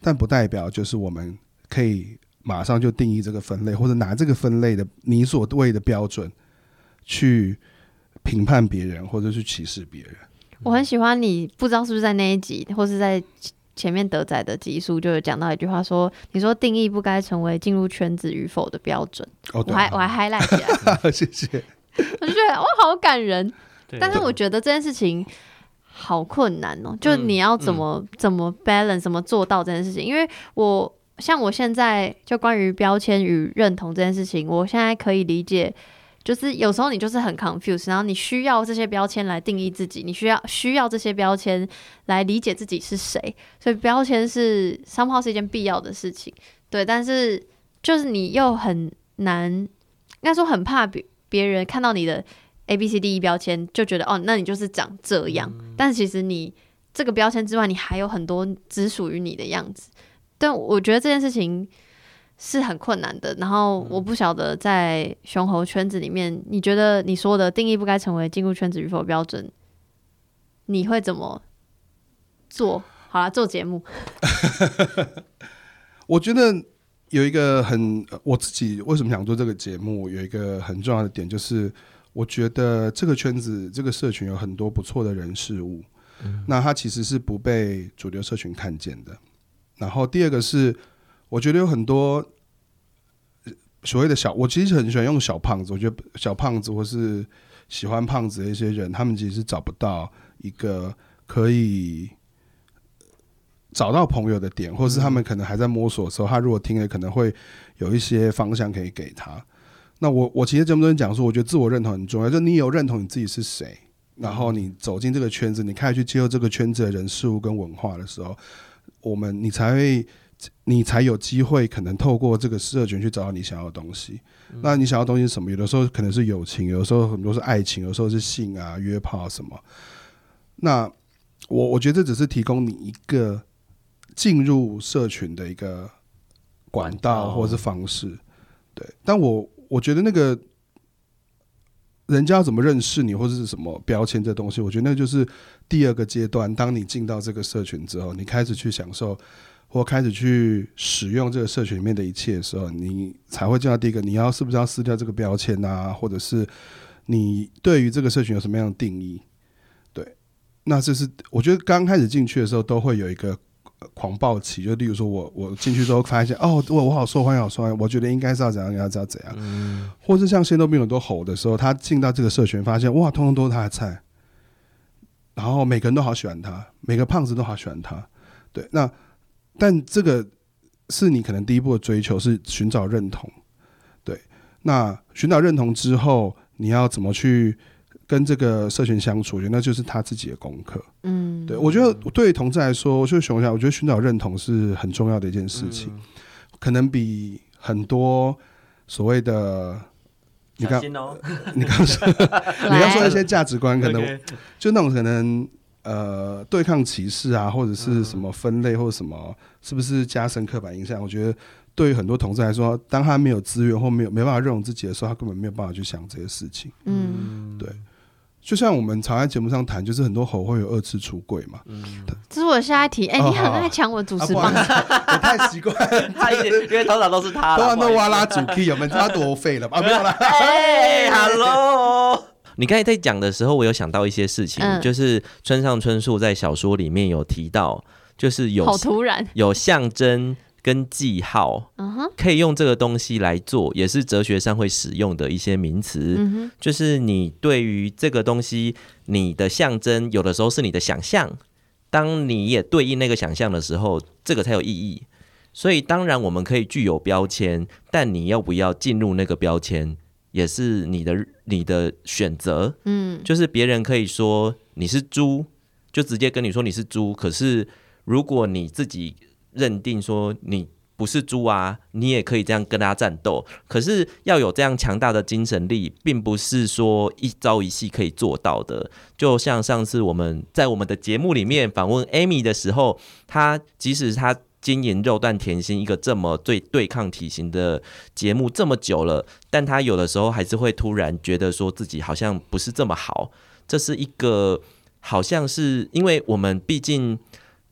但不代表就是我们可以马上就定义这个分类，或者拿这个分类的你所谓的标准去评判别人，或者去歧视别人。我很喜欢你，不知道是不是在那一集，或是在。前面德仔的集数就有讲到一句话说，说你说定义不该成为进入圈子与否的标准。哦、我还我还 highlight 起来，<laughs> 谢谢。我就觉得哇，好感人。但是我觉得这件事情好困难哦，就你要怎么、嗯、怎么 balance，怎么做到这件事情？因为我像我现在就关于标签与认同这件事情，我现在可以理解。就是有时候你就是很 confused，然后你需要这些标签来定义自己，你需要需要这些标签来理解自己是谁，所以标签是 somehow 是一件必要的事情，对。但是就是你又很难，应该说很怕别别人看到你的 A B C D E 标签就觉得哦，那你就是长这样。但是其实你这个标签之外，你还有很多只属于你的样子。但我觉得这件事情是很困难的。然后我不晓得在熊猴圈子里面，你觉得你说的定义不该成为进入圈子与否标准，你会怎么做？好啦，做节目。<laughs> 我觉得有一个很，我自己为什么想做这个节目，有一个很重要的点就是，我觉得这个圈子、这个社群有很多不错的人事物，嗯、那它其实是不被主流社群看见的。然后第二个是，我觉得有很多所谓的小，我其实很喜欢用小胖子，我觉得小胖子或是喜欢胖子的一些人，他们其实是找不到一个可以。找到朋友的点，或是他们可能还在摸索的时候，他如果听了，可能会有一些方向可以给他。那我我其实节目中讲说，我觉得自我认同很重要，就你有认同你自己是谁，然后你走进这个圈子，你开始去接受这个圈子的人事物跟文化的时候，我们你才会，你才有机会可能透过这个社群去找到你想要的东西。那你想要的东西是什么？有的时候可能是友情，有的时候很多是爱情，有的时候是性啊、约炮什么。那我我觉得这只是提供你一个。进入社群的一个管道或者是方式，对。但我我觉得那个人家要怎么认识你，或者是什么标签这东西，我觉得那就是第二个阶段。当你进到这个社群之后，你开始去享受或开始去使用这个社群里面的一切的时候，你才会见到第一个。你要是不是要撕掉这个标签啊？或者是你对于这个社群有什么样的定义？对，那这是我觉得刚开始进去的时候都会有一个。狂暴期，就例如说我我进去之后发现哦，我我好受欢迎，好受欢迎，我觉得应该是要怎样，应该要怎样或是像仙豆冰很多吼的时候，他进到这个社群，发现哇，通通都是他的菜，然后每个人都好喜欢他，每个胖子都好喜欢他，对，那但这个是你可能第一步的追求是寻找认同，对，那寻找认同之后，你要怎么去？跟这个社群相处，我觉得那就是他自己的功课。嗯，对，我觉得对同志来说，就熊一下，我觉得寻找认同是很重要的一件事情，嗯、可能比很多所谓的你刚、<laughs> 哦、你刚说你刚说的一些价值观，可能就那种可能呃对抗歧视啊，或者是什么分类或者什么，是不是加深刻板印象？我觉得对于很多同志来说，当他没有资源或没有没办法认同自己的时候，他根本没有办法去想这些事情。嗯，对。就像我们常在节目上谈，就是很多猴会有二次出柜嘛。嗯，这是我下一题。哎、欸，你很爱抢我主持棒，我太习惯。<laughs> 他因为通常都是他。<laughs> 都那哇啦主 key 有没有？他多废了吧？没有啦。<laughs> 哎，Hello。你刚才在讲的时候，我有想到一些事情，嗯、就是村上春树在小说里面有提到，就是有好突然有象征。跟记号，可以用这个东西来做，也是哲学上会使用的一些名词。就是你对于这个东西，你的象征有的时候是你的想象，当你也对应那个想象的时候，这个才有意义。所以当然我们可以具有标签，但你要不要进入那个标签，也是你的你的选择。嗯，就是别人可以说你是猪，就直接跟你说你是猪。可是如果你自己认定说你不是猪啊，你也可以这样跟他战斗。可是要有这样强大的精神力，并不是说一朝一夕可以做到的。就像上次我们在我们的节目里面访问 Amy 的时候，她即使她经营肉蛋甜心一个这么对对抗体型的节目这么久了，但他有的时候还是会突然觉得说自己好像不是这么好。这是一个好像是因为我们毕竟。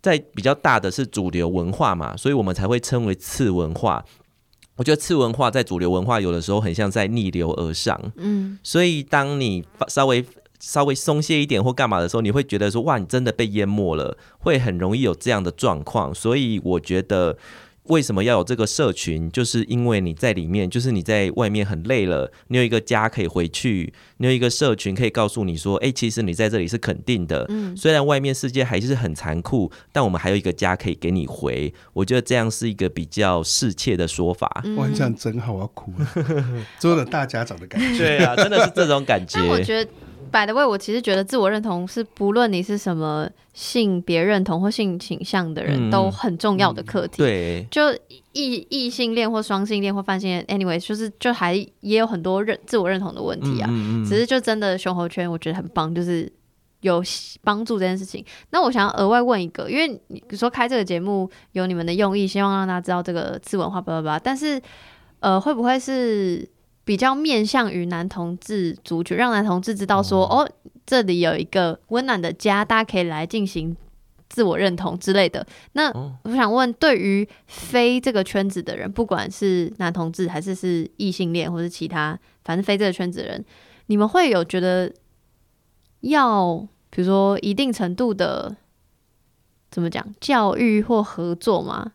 在比较大的是主流文化嘛，所以我们才会称为次文化。我觉得次文化在主流文化有的时候很像在逆流而上，嗯，所以当你稍微稍微松懈一点或干嘛的时候，你会觉得说哇，你真的被淹没了，会很容易有这样的状况。所以我觉得。为什么要有这个社群？就是因为你在里面，就是你在外面很累了，你有一个家可以回去，你有一个社群可以告诉你说，哎，其实你在这里是肯定的。嗯，虽然外面世界还是很残酷，但我们还有一个家可以给你回。我觉得这样是一个比较适切的说法。我很想真好，我要哭了，<laughs> 做了大家长的感觉。对啊，真的是这种感觉。我觉得。By the way，我其实觉得自我认同是不论你是什么性别认同或性倾向的人都很重要的课题。嗯嗯、对，就异异性恋或双性恋或泛性恋，anyway，就是就还也有很多认自我认同的问题啊。只是就真的熊猴圈，我觉得很棒，就是有帮助这件事情。那我想要额外问一个，因为你比如说开这个节目有你们的用意，希望让大家知道这个次文化，巴拉巴拉。但是呃，会不会是比较面向于男同志族群，让男同志知道说，哦，哦，这里有一个温暖的家，大家可以来进行自我认同之类的。那我想问，对于非这个圈子的人，不管是男同志还是是异性恋，或是其他，反正非这个圈子的人，你们会有觉得？要比如说一定程度的怎么讲教育或合作吗？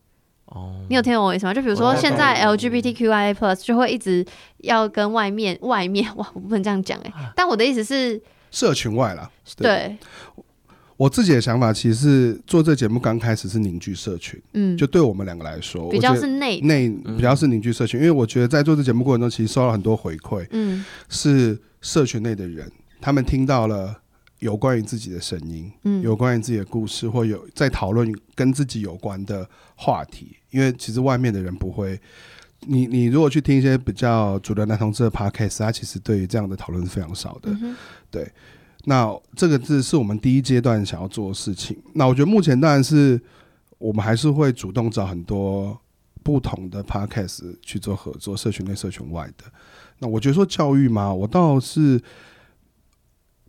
哦，你有听懂我意思吗？就比如说现在 LGBTQIA Plus 就会一直要跟外面外面哇，我不能这样讲哎、欸。但我的意思是社群外啦。对，对我自己的想法，其实是做这节目刚开始是凝聚社群，嗯，就对我们两个来说，比较是内内比较是凝聚社群，因为我觉得在做这节目过程中，其实收到很多回馈，嗯，是社群内的人。他们听到了有关于自己的声音，嗯，有关于自己的故事，或有在讨论跟自己有关的话题。因为其实外面的人不会，你你如果去听一些比较主流男同志的 podcast，他其实对于这样的讨论是非常少的。嗯、对，那这个字是我们第一阶段想要做的事情。那我觉得目前当然是我们还是会主动找很多不同的 podcast 去做合作，社群内、社群外的。那我觉得说教育嘛，我倒是。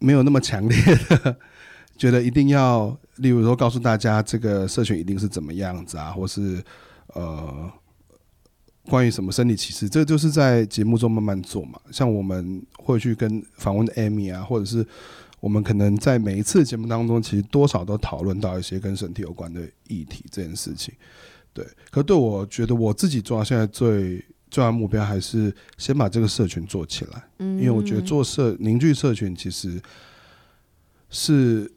没有那么强烈的 <laughs> 觉得一定要，例如说告诉大家这个社群一定是怎么样子啊，或是呃关于什么生理歧视，这就是在节目中慢慢做嘛。像我们会去跟访问 Amy 啊，或者是我们可能在每一次节目当中，其实多少都讨论到一些跟身体有关的议题这件事情。对，可对我觉得我自己做到现在最。重要目标还是先把这个社群做起来，嗯，因为我觉得做社凝聚社群其实是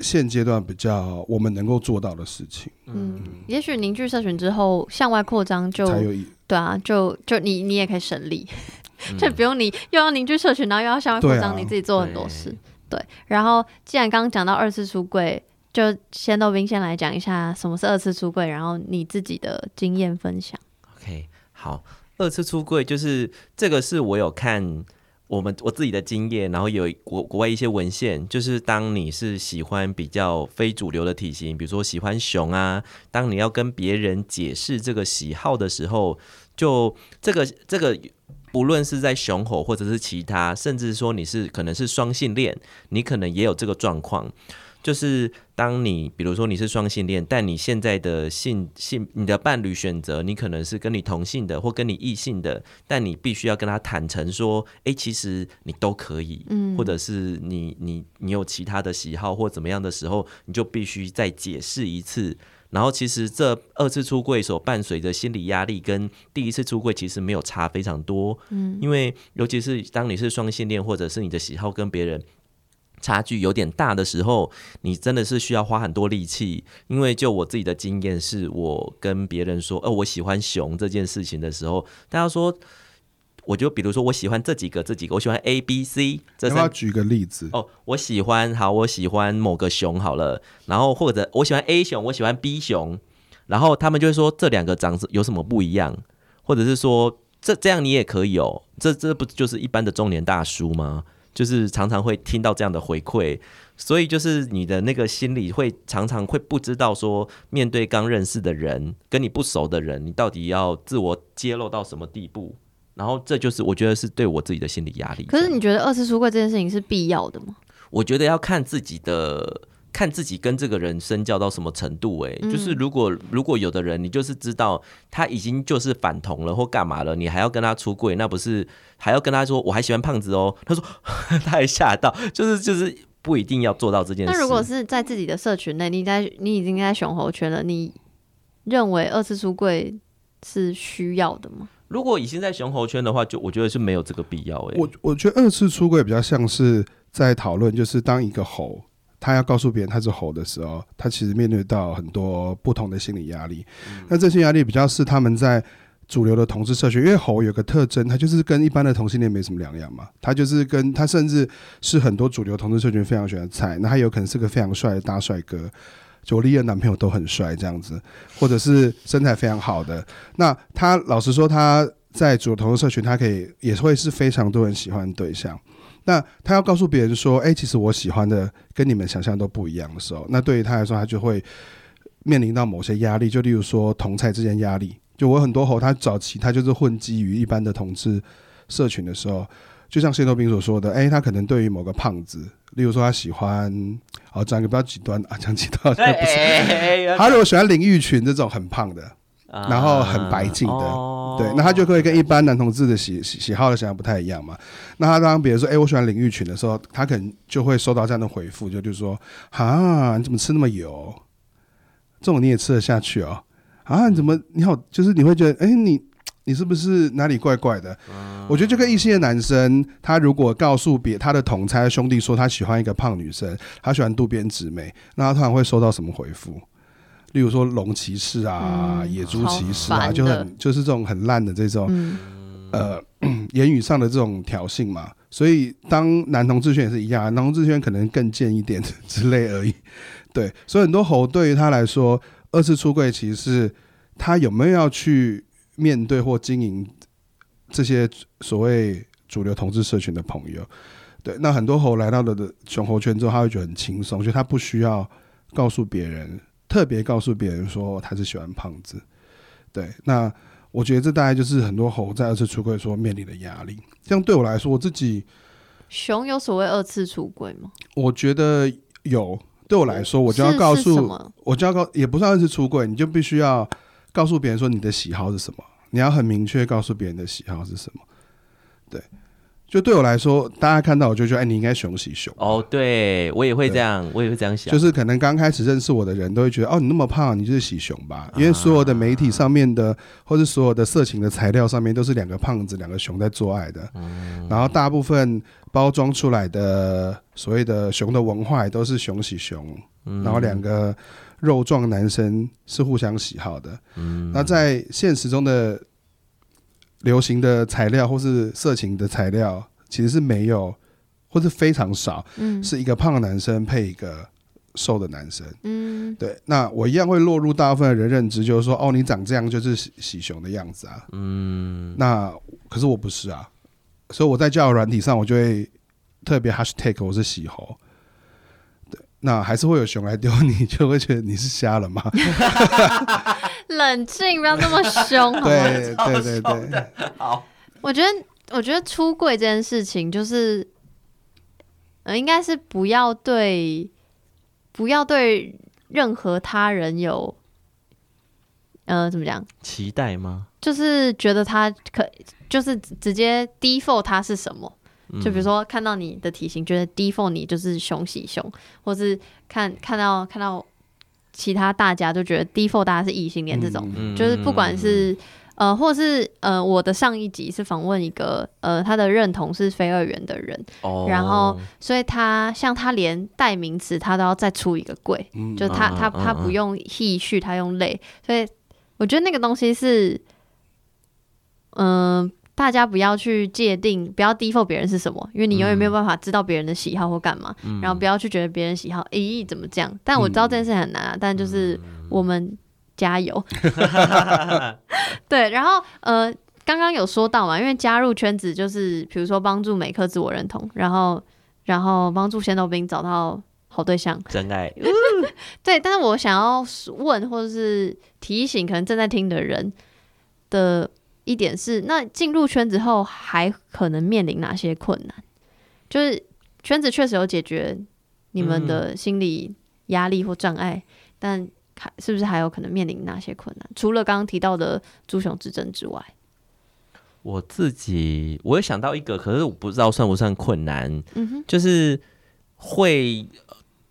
现阶段比较我们能够做到的事情。嗯，嗯，也许凝聚社群之后向外扩张就才有意义。对啊，就就你你也可以省力，嗯、<laughs> 就不用你又要凝聚社群，然后又要向外扩张，你自己做很多事。对，对，然后既然刚刚讲到二次出柜，就先豆冰先来讲一下什么是二次出柜，然后你自己的经验分享。好，二次出柜就是这个，是我有看我们我自己的经验，然后有国国外一些文献，就是当你是喜欢比较非主流的体型，比如说喜欢熊啊，当你要跟别人解释这个喜好的时候，就这个这个，不论是在熊猴或者是其他，甚至说你是可能是双性恋，你可能也有这个状况。就是当你比如说你是双性恋，但你现在的性性你的伴侣选择，你可能是跟你同性的或跟你异性的，但你必须要跟他坦诚说，哎、欸，其实你都可以，嗯，或者是你你你有其他的喜好或怎么样的时候，你就必须再解释一次。然后其实这二次出柜所伴随着心理压力跟第一次出柜其实没有差非常多，嗯，因为尤其是当你是双性恋或者是你的喜好跟别人。差距有点大的时候，你真的是需要花很多力气。因为就我自己的经验，是我跟别人说，哦，我喜欢熊这件事情的时候，大家说，我就比如说我喜欢这几个，这几个，我喜欢 A、B、C。这三，要不要举个例子？哦，我喜欢，好，我喜欢某个熊好了，然后或者我喜欢 A 熊，我喜欢 B 熊，然后他们就会说这两个长有什么不一样，或者是说这这样你也可以哦，这这不就是一般的中年大叔吗？就是常常会听到这样的回馈，所以就是你的那个心里会常常会不知道说，面对刚认识的人，跟你不熟的人，你到底要自我揭露到什么地步？然后这就是我觉得是对我自己的心理压力。可是你觉得二次出柜这件事情是必要的吗？我觉得要看自己的。看自己跟这个人深交到什么程度，欸，哎，就是如果如果有的人，你就是知道他已经就是反同了或干嘛了，你还要跟他出柜，那不是还要跟他说我还喜欢胖子哦？他说 <laughs> 他还吓到，就是就是不一定要做到这件事。那如果是在自己的社群内，你在你已经在熊猴圈了，你认为二次出柜是需要的吗？如果已经在熊猴圈的话，就我觉得是没有这个必要，欸。哎，我我觉得二次出柜比较像是在讨论，就是当一个猴。他要告诉别人他是猴的时候，他其实面对到很多不同的心理压力。嗯、那这些压力比较是他们在主流的同志社群，因为猴有个特征，他就是跟一般的同性恋没什么两样嘛。他就是跟他甚至是很多主流同志社群非常喜欢的菜。那他有可能是个非常帅的大帅哥，就我历任男朋友都很帅这样子，或者是身材非常好的。那他老实说，他在主流同志社群，他可以也会是非常多人喜欢的对象。那他要告诉别人说，哎、其实我喜欢的跟你们想象都不一样的时候，那对于他来说，他就会面临到某些压力，就例如说同菜之间压力。就我很多猴，他早期他就是混迹于一般的同志社群的时候，就像谢豆斌所说的，哎、他可能对于某个胖子，例如说他喜欢，哦，讲一个比较极端啊，讲极端不是，他如果喜欢林玉群这种很胖的。然后很白净的，哦、对，那他就可以跟一般男同志的喜喜喜好的想法不太一样嘛。那他当别人说，哎、欸，我喜欢领域裙的时候，他可能就会收到这样的回复，就就是说，啊，你怎么吃那么油？这种你也吃得下去哦？啊，你怎么你好，就是你会觉得，哎、欸，你你是不是哪里怪怪的？嗯、我觉得就跟异性的男生，他如果告诉别他的同差兄弟说他喜欢一个胖女生，他喜欢渡边直美，那他突然会收到什么回复？例如说龙骑士啊，嗯、野猪骑士啊，就很就是这种很烂的这种，嗯、呃，<clears throat> 言语上的这种挑衅嘛。所以当男同志圈也是一样，男同志圈可能更贱一点之类而已。<laughs> 对，所以很多猴对于他来说，二次出柜其实是他有没有要去面对或经营这些所谓主流同志社群的朋友。对，那很多猴来到了的熊猴圈之后，他会觉得很轻松，就他不需要告诉别人。特别告诉别人说他是喜欢胖子，对，那我觉得这大概就是很多猴在二次出柜所面临的压力。这样对我来说，我自己熊有所谓二次出柜吗？我觉得有。对我来说，我就要告诉，我就要告，也不算二次出柜，你就必须要告诉别人说你的喜好是什么，你要很明确告诉别人的喜好是什么，对。就对我来说，大家看到我就觉得，哎，你应该熊喜熊。哦，对我也会这样，我也会这样想。就是可能刚开始认识我的人都会觉得，哦，你那么胖，你就是喜熊吧？因为所有的媒体上面的，或是所有的色情的材料上面，都是两个胖子、两个熊在做爱的。然后大部分包装出来的所谓的熊的文化，也都是熊喜熊。然后两个肉壮男生是互相喜好的。嗯那在现实中的。流行的材料或是色情的材料，其实是没有，或是非常少。嗯，是一个胖的男生配一个瘦的男生。嗯，对。那我一样会落入大部分的人认知，就是说，哦，你长这样就是喜喜熊的样子啊。嗯，那可是我不是啊，所以我在交友软体上，我就会特别 hashtag 我是喜猴。那还是会有熊来丢你，就会觉得你是瞎了吗？<laughs> 冷静，不要那么凶。<laughs> 对对对对，好。我觉得，我觉得出柜这件事情，就是，呃，应该是不要对，不要对任何他人有，呃，怎么讲？期待吗？就是觉得他可，就是直接 default 他是什么？就比如说看到你的体型，觉得 default 你就是熊喜熊，或是看看到看到其他大家就觉得 default 大家是异性恋这种，嗯、就是不管是呃，或是呃，我的上一集是访问一个呃，他的认同是非二元的人，哦、然后所以他像他连代名词他都要再出一个柜，嗯、就他他他不用 he she 他用 they，所以我觉得那个东西是嗯。呃大家不要去界定，不要 default 别人是什么，因为你永远没有办法知道别人的喜好或干嘛。嗯、然后不要去觉得别人喜好，咦、欸，怎么这样？但我知道这件事很难啊，嗯、但就是我们加油。<laughs> 对，然后呃，刚刚有说到嘛，因为加入圈子就是，比如说帮助每颗自我认同，然后然后帮助先头兵找到好对象，真爱。<laughs> 对，但是我想要问或者是提醒，可能正在听的人的。一点是，那进入圈子后还可能面临哪些困难？就是圈子确实有解决你们的心理压力或障碍，嗯、但是不是还有可能面临哪些困难？除了刚刚提到的猪熊之争之外，我自己我也想到一个，可是我不知道算不算困难。嗯哼，就是会，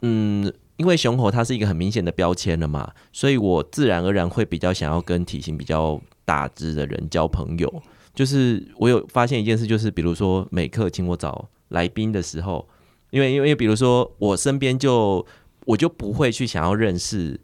嗯，因为熊猴它是一个很明显的标签了嘛，所以我自然而然会比较想要跟体型比较。大只的人交朋友，就是我有发现一件事，就是比如说美克请我找来宾的时候，因为因为比如说我身边就我就不会去想要认识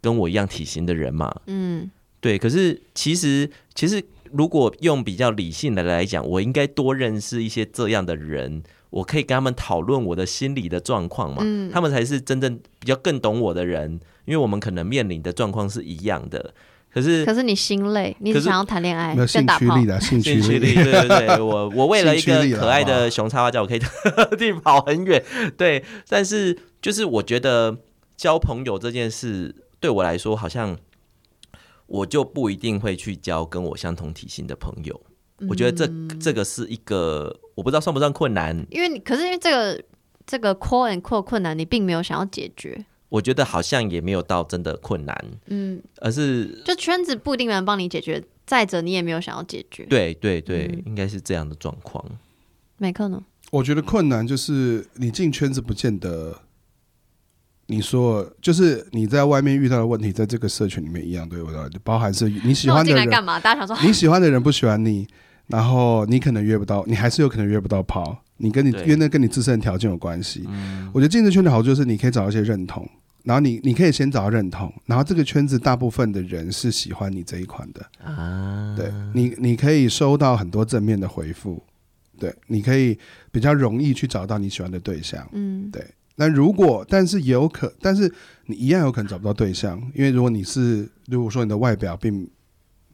跟我一样体型的人嘛，嗯，对。可是其实其实如果用比较理性的来讲，我应该多认识一些这样的人，我可以跟他们讨论我的心理的状况嘛，他们才是真正比较更懂我的人，因为我们可能面临的状况是一样的。可是可是你心累，你只想要谈恋爱，没有兴趣力的 <laughs> 兴趣力，对对对，我我为了一个可爱的熊插画家，我可以特 <laughs> 地跑很远，对，但是就是我觉得交朋友这件事对我来说，好像我就不一定会去交跟我相同体型的朋友。我觉得这、嗯、这个是一个我不知道算不算困难，因为你可是因为这个这个 quote and quote 困难，你并没有想要解决。我觉得好像也没有到真的困难，嗯，而是就圈子不一定能帮你解决，再者你也没有想要解决，对对对，嗯、应该是这样的状况。没可能，我觉得困难就是你进圈子不见得，你说就是你在外面遇到的问题，在这个社群里面一样，对不对？包含是你喜欢的人干嘛？大家想说你喜欢的人不喜欢你，然后你可能约不到，你还是有可能约不到炮。你跟你因为那跟你自身的条件有关系。嗯、我觉得进这圈的好处就是你可以找到一些认同。然后你你可以先找到认同，然后这个圈子大部分的人是喜欢你这一款的啊，对你你可以收到很多正面的回复，对，你可以比较容易去找到你喜欢的对象，嗯，对。那如果但是也有可，但是你一样有可能找不到对象，因为如果你是如果说你的外表并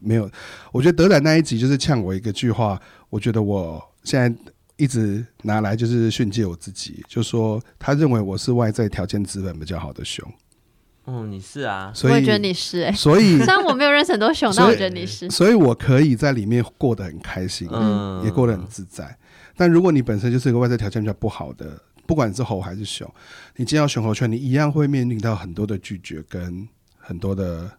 没有，我觉得德仔那一集就是呛我一个句话，我觉得我现在。一直拿来就是训诫我自己，就说他认为我是外在条件资本比较好的熊。嗯，你是啊，所以我也觉得你是哎、欸，所以 <laughs> 虽然我没有认识很多熊，但我觉得你是，所以我可以在里面过得很开心，嗯，也过得很自在。但如果你本身就是一个外在条件比较不好的，不管是猴还是熊，你进到熊猴圈，你一样会面临到很多的拒绝跟很多的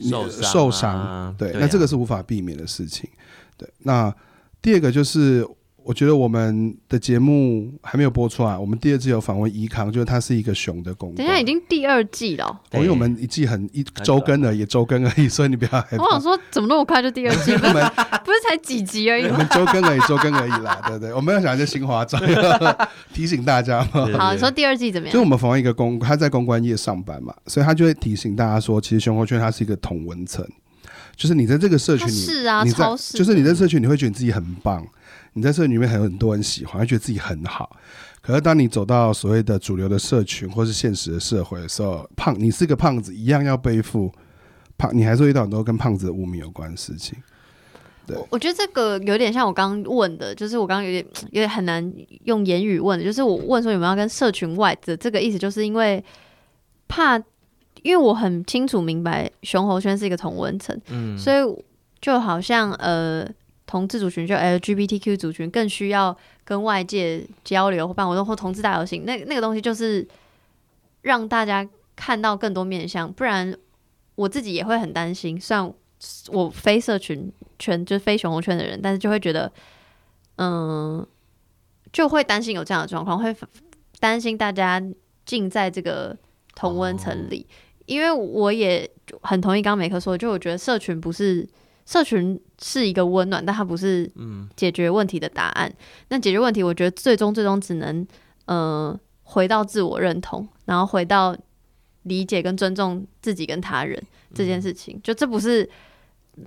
受伤、啊，受伤。对，那这个是无法避免的事情。对，那第二个就是。我觉得我们的节目还没有播出来。我们第二季有访问怡康，就是他是一个熊的公关。等一下已经第二季了，哦，因为我们一季很一周更而已，周更而已，所以你不要害怕。我想说，怎么那么快就第二季？我们 <laughs> 不是才几集而已吗？我们周更而已，周更而已啦，对不对？我们要想一些新花招，提醒大家嘛。好，你说第二季怎么样？就我们访问一个公，他在公关业上班嘛，所以他就会提醒大家说，其实熊猴圈它是一个同文层，就是你在这个社群里，是啊，你在超市就是你在社群，你会觉得你自己很棒。你在社群里面还有很多人喜欢，觉得自己很好。可是当你走到所谓的主流的社群或是现实的社会的时候，胖，你是个胖子，一样要背负胖，你还是会遇到很多跟胖子的污名有关的事情。对，我觉得这个有点像我刚刚问的，就是我刚刚有点 <tsk> 有点很难用言语问的，就是我问说有没有要跟社群外的这个意思，就是因为怕，因为我很清楚明白熊猴圈是一个同温层，嗯，所以就好像呃。同志族群就 LGBTQ 族群更需要跟外界交流或办活动或同志大游行，那那个东西就是让大家看到更多面向，不然我自己也会很担心。虽然我非社群圈就是非熊猴圈的人，但是就会觉得，嗯，就会担心有这样的状况，会担心大家浸在这个同温层里。因为我也很同意刚刚美克说，就我觉得社群不是。社群是一个温暖，但它不是解决问题的答案。嗯、那解决问题，我觉得最终最终只能，呃，回到自我认同，然后回到理解跟尊重自己跟他人这件事情。嗯、就这不是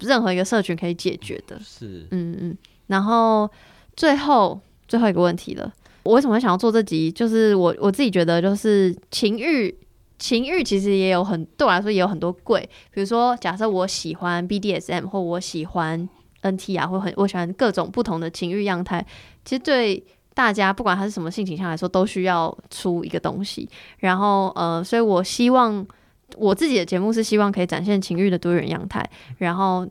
任何一个社群可以解决的。是，嗯嗯。然后最后最后一个问题了，我为什么会想要做这集？就是我我自己觉得，就是情欲。情欲其实也有很，对我来说也有很多贵，比如说假设我喜欢 BDSM 或我喜欢 NT 啊，或很我喜欢各种不同的情欲样态，其实对大家不管他是什么性倾向来说，都需要出一个东西。然后呃，所以我希望我自己的节目是希望可以展现情欲的多元样态。然后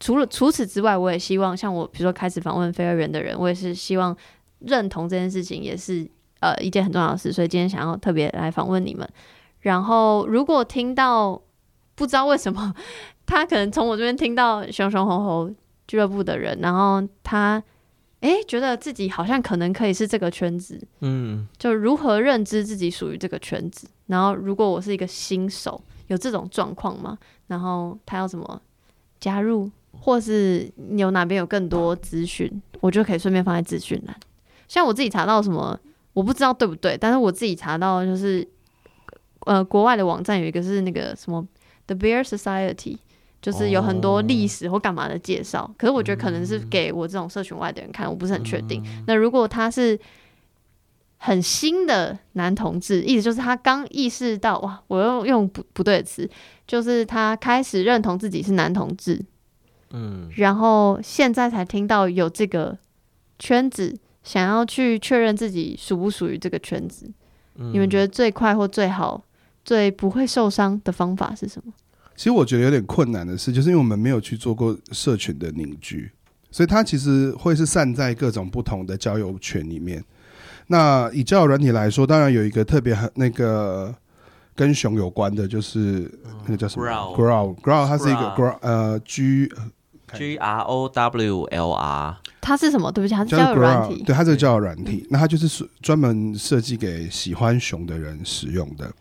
除了除此之外，我也希望像我比如说开始访问非二元的人，我也是希望认同这件事情也是呃一件很重要的事。所以今天想要特别来访问你们。然后，如果听到不知道为什么，<laughs> 他可能从我这边听到熊熊猴猴俱乐部的人，然后他诶觉得自己好像可能可以是这个圈子，嗯，就如何认知自己属于这个圈子。然后，如果我是一个新手，有这种状况吗？然后他要怎么加入，或是你有哪边有更多资讯，我就可以顺便放在资讯栏。像我自己查到什么，我不知道对不对，但是我自己查到就是。呃，国外的网站有一个是那个什么 The Bear Society，就是有很多历史或干嘛的介绍。Oh. 可是我觉得可能是给我这种社群外的人看，我不是很确定。Mm hmm. 那如果他是很新的男同志，意思就是他刚意识到哇，我用用不不对的词，就是他开始认同自己是男同志，嗯，然后现在才听到有这个圈子，想要去确认自己属不属于这个圈子。嗯、你们觉得最快或最好、最不会受伤的方法是什么？其实我觉得有点困难的是，就是因为我们没有去做过社群的凝聚，所以它其实会是散在各种不同的交友圈里面。那以交友软体来说，当然有一个特别很那个跟熊有关的，就是那个叫什么？Grow，Grow，Grow，它是一个 Grow，呃，G G R O W L R，它是什么？对不起，它是交友软体。对，它这个交友软体，那它就是专门设计给喜欢熊的人使用的。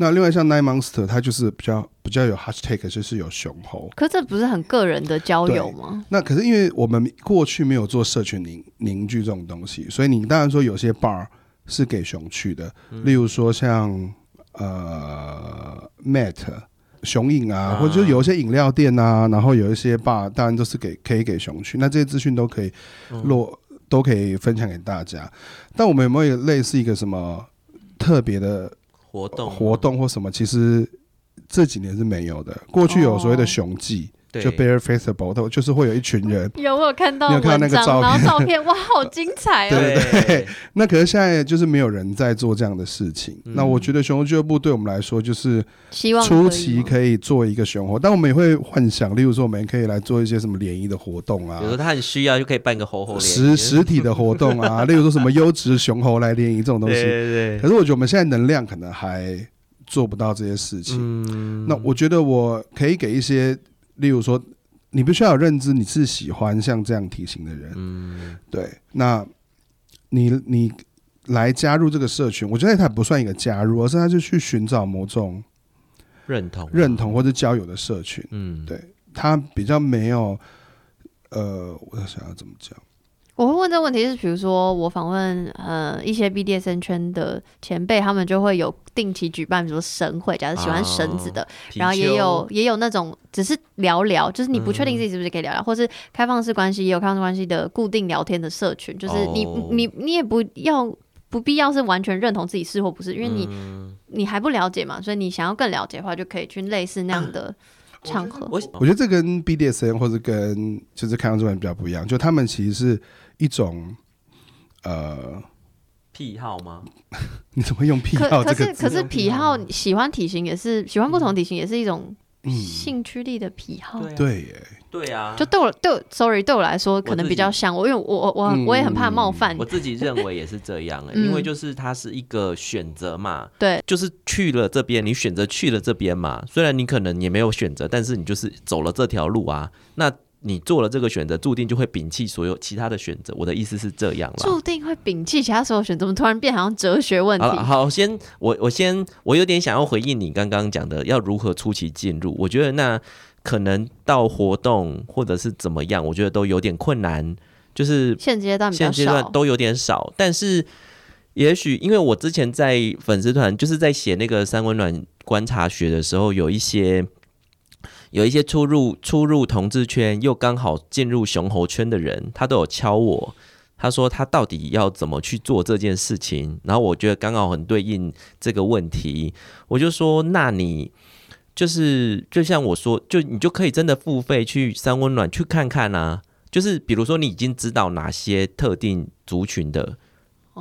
那另外像 Nine Monster，它就是比较比较有 hashtag，就是有熊猴。可这不是很个人的交友吗？那可是因为我们过去没有做社群凝凝聚这种东西，所以你当然说有些 bar 是给熊去的，嗯、例如说像呃 Matt 熊饮啊，啊或者就有一些饮料店啊，然后有一些 bar 当然都是给可以给熊去。那这些资讯都可以落、嗯、都可以分享给大家。但我们有没有类似一个什么特别的？活动活动或什么，其实这几年是没有的。过去有所谓的雄记。哦就 Barefacable，就是会有一群人。<laughs> 有我有看到，你有看到那个照片？然后照片哇，<laughs> 好精彩哦！对对对。那可是现在就是没有人在做这样的事情。嗯、那我觉得熊猴俱乐部对我们来说，就是希望初期可以做一个熊猴，但我们也会幻想，例如说我们可以来做一些什么联谊的活动啊。比如说他很需要，就可以办个猴猴实实体的活动啊。例如说什么优质熊猴来联谊这种东西。对对对。可是我觉得我们现在能量可能还做不到这些事情。嗯。那我觉得我可以给一些，例如说。你必须要有认知，你是喜欢像这样体型的人，嗯，对。那你你来加入这个社群，我觉得它不算一个加入，而是他就去寻找某种认同、认同或者交友的社群，嗯，对。他比较没有，呃，我想要怎么讲？我会问这个问题是，比如说我访问呃一些 BDSN 圈的前辈，他们就会有定期举办，比如说绳会，假如喜欢绳子的，哦、然后也有也有那种只是聊聊，就是你不确定自己是不是可以聊聊，嗯、或是开放式关系也有开放式关系的固定聊天的社群，就是你、哦、你你也不要不必要是完全认同自己是或不是，因为你、嗯、你还不了解嘛，所以你想要更了解的话，就可以去类似那样的场合。我我觉得这跟 BDSN 或者跟就是开放式关系比较不一样，就他们其实是。一种呃癖好吗？<laughs> 你怎么会用癖好这个？可是可是癖好喜欢体型也是喜欢不同体型也是一种兴趣力的癖好。嗯、对耶，对啊。就对我对，sorry，对我来说可能比较像我，因为我我我我也很怕冒犯。我自己认为也是这样哎，因为就是它是一个选择嘛。对，就是去了这边，你选择去了这边嘛。虽然你可能也没有选择，但是你就是走了这条路啊。那你做了这个选择，注定就会摒弃所有其他的选择。我的意思是这样了，注定会摒弃其他所有选择。怎么突然变好像哲学问题？好，好，先我我先我有点想要回应你刚刚讲的，要如何出奇进入？我觉得那可能到活动或者是怎么样，我觉得都有点困难。就是现阶段现阶段都有点少，但是也许因为我之前在粉丝团就是在写那个三温暖观察学的时候，有一些。有一些初入初入同志圈又刚好进入熊猴圈的人，他都有敲我，他说他到底要怎么去做这件事情，然后我觉得刚好很对应这个问题，我就说，那你就是就像我说，就你就可以真的付费去三温暖去看看啊，就是比如说你已经知道哪些特定族群的，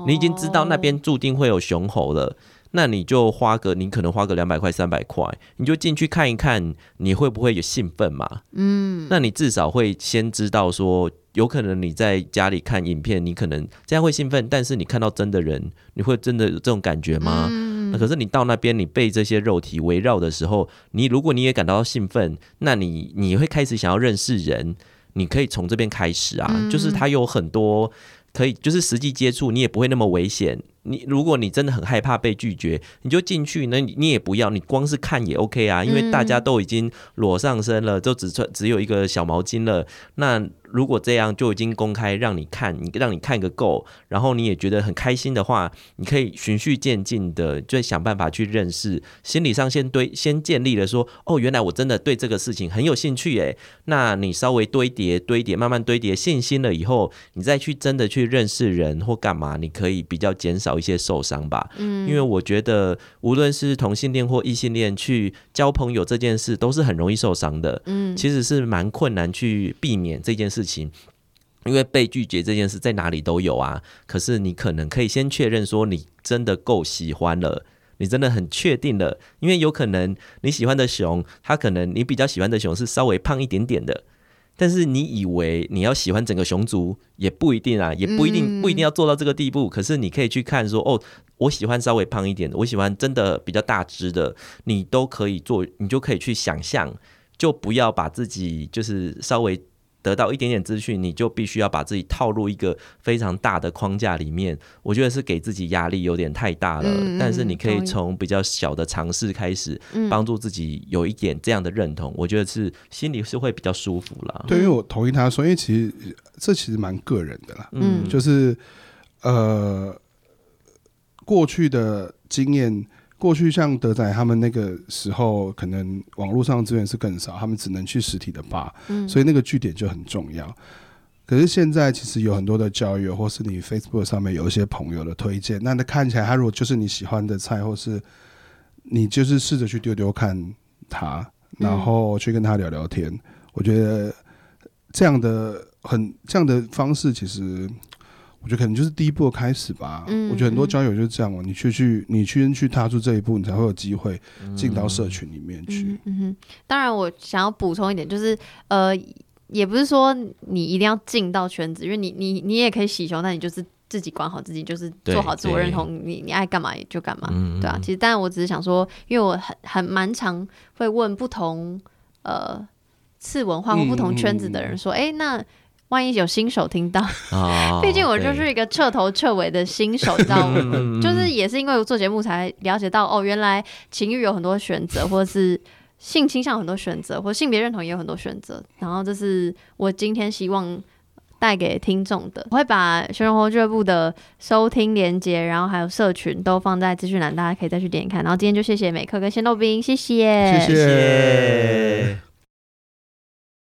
你已经知道那边注定会有雄猴了。那你就花个，你可能花个两百块、三百块，你就进去看一看，你会不会有兴奋嘛？嗯，那你至少会先知道说，有可能你在家里看影片，你可能这样会兴奋，但是你看到真的人，你会真的有这种感觉吗？嗯，那可是你到那边，你被这些肉体围绕的时候，你如果你也感到兴奋，那你你会开始想要认识人，你可以从这边开始啊，嗯，就是它有很多。可以，就是实际接触，你也不会那么危险。你如果你真的很害怕被拒绝，你就进去，那你你也不要，你光是看也 OK 啊，因为大家都已经裸上身了，就只穿只有一个小毛巾了。那如果这样就已经公开让你看，你让你看个够，然后你也觉得很开心的话，你可以循序渐进的，就想办法去认识，心理上先堆先建立了说，哦，原来我真的对这个事情很有兴趣诶。那你稍微堆叠堆叠，慢慢堆叠信心了以后，你再去真的去认识人或干嘛，你可以比较减少一些受伤吧。嗯，因为我觉得无论是同性恋或异性恋去交朋友这件事，都是很容易受伤的。嗯，其实是蛮困难去避免这件事。事情，因为被拒绝这件事在哪里都有啊。可是你可能可以先确认说，你真的够喜欢了，你真的很确定了。因为有可能你喜欢的熊，它可能你比较喜欢的熊是稍微胖一点点的，但是你以为你要喜欢整个熊族也不一定啊，也不一定不一定要做到这个地步。可是你可以去看说，哦，我喜欢稍微胖一点的，我喜欢真的比较大只的，你都可以做，你就可以去想象，就不要把自己就是稍微。得到一点点资讯，你就必须要把自己套入一个非常大的框架里面。我觉得是给自己压力有点太大了。嗯、但是你可以从比较小的尝试开始，帮助自己有一点这样的认同。嗯、我觉得是心里是会比较舒服了。对，因为我同意他说，因为其实这其实蛮个人的啦。嗯，就是呃，过去的经验。过去像德仔他们那个时候，可能网络上资源是更少，他们只能去实体的吧，嗯，所以那个据点就很重要。可是现在其实有很多的交友，或是你 Facebook 上面有一些朋友的推荐，那那看起来他如果就是你喜欢的菜，或是你就是试着去丢丢看他，然后去跟他聊聊天，我觉得这样的很这样的方式其实。我觉得可能就是第一步的开始吧。嗯，我觉得很多交友就是这样哦，你去去，你去去踏出这一步，你才会有机会进到社群里面去。嗯，嗯哼，当然我想要补充一点，就是呃，也不是说你一定要进到圈子，因为你你你也可以洗熊，但你就是自己管好自己，就是做好自我认同，你你爱干嘛就干嘛，嗯、对啊。其实，但我只是想说，因为我很很蛮常会问不同呃次文化或不同圈子的人说，哎、嗯嗯，那。万一有新手听到，毕、oh, 竟我就是一个彻头彻尾的新手，你知道吗？就是也是因为我做节目才了解到，哦，原来情欲有很多选择，或者是性倾向很多选择，或性别认同也有很多选择。然后这是我今天希望带给听众的。我会把熊熊活俱乐部的收听连接，然后还有社群都放在资讯栏，大家可以再去点看。然后今天就谢谢美克跟鲜豆冰，谢谢，谢谢。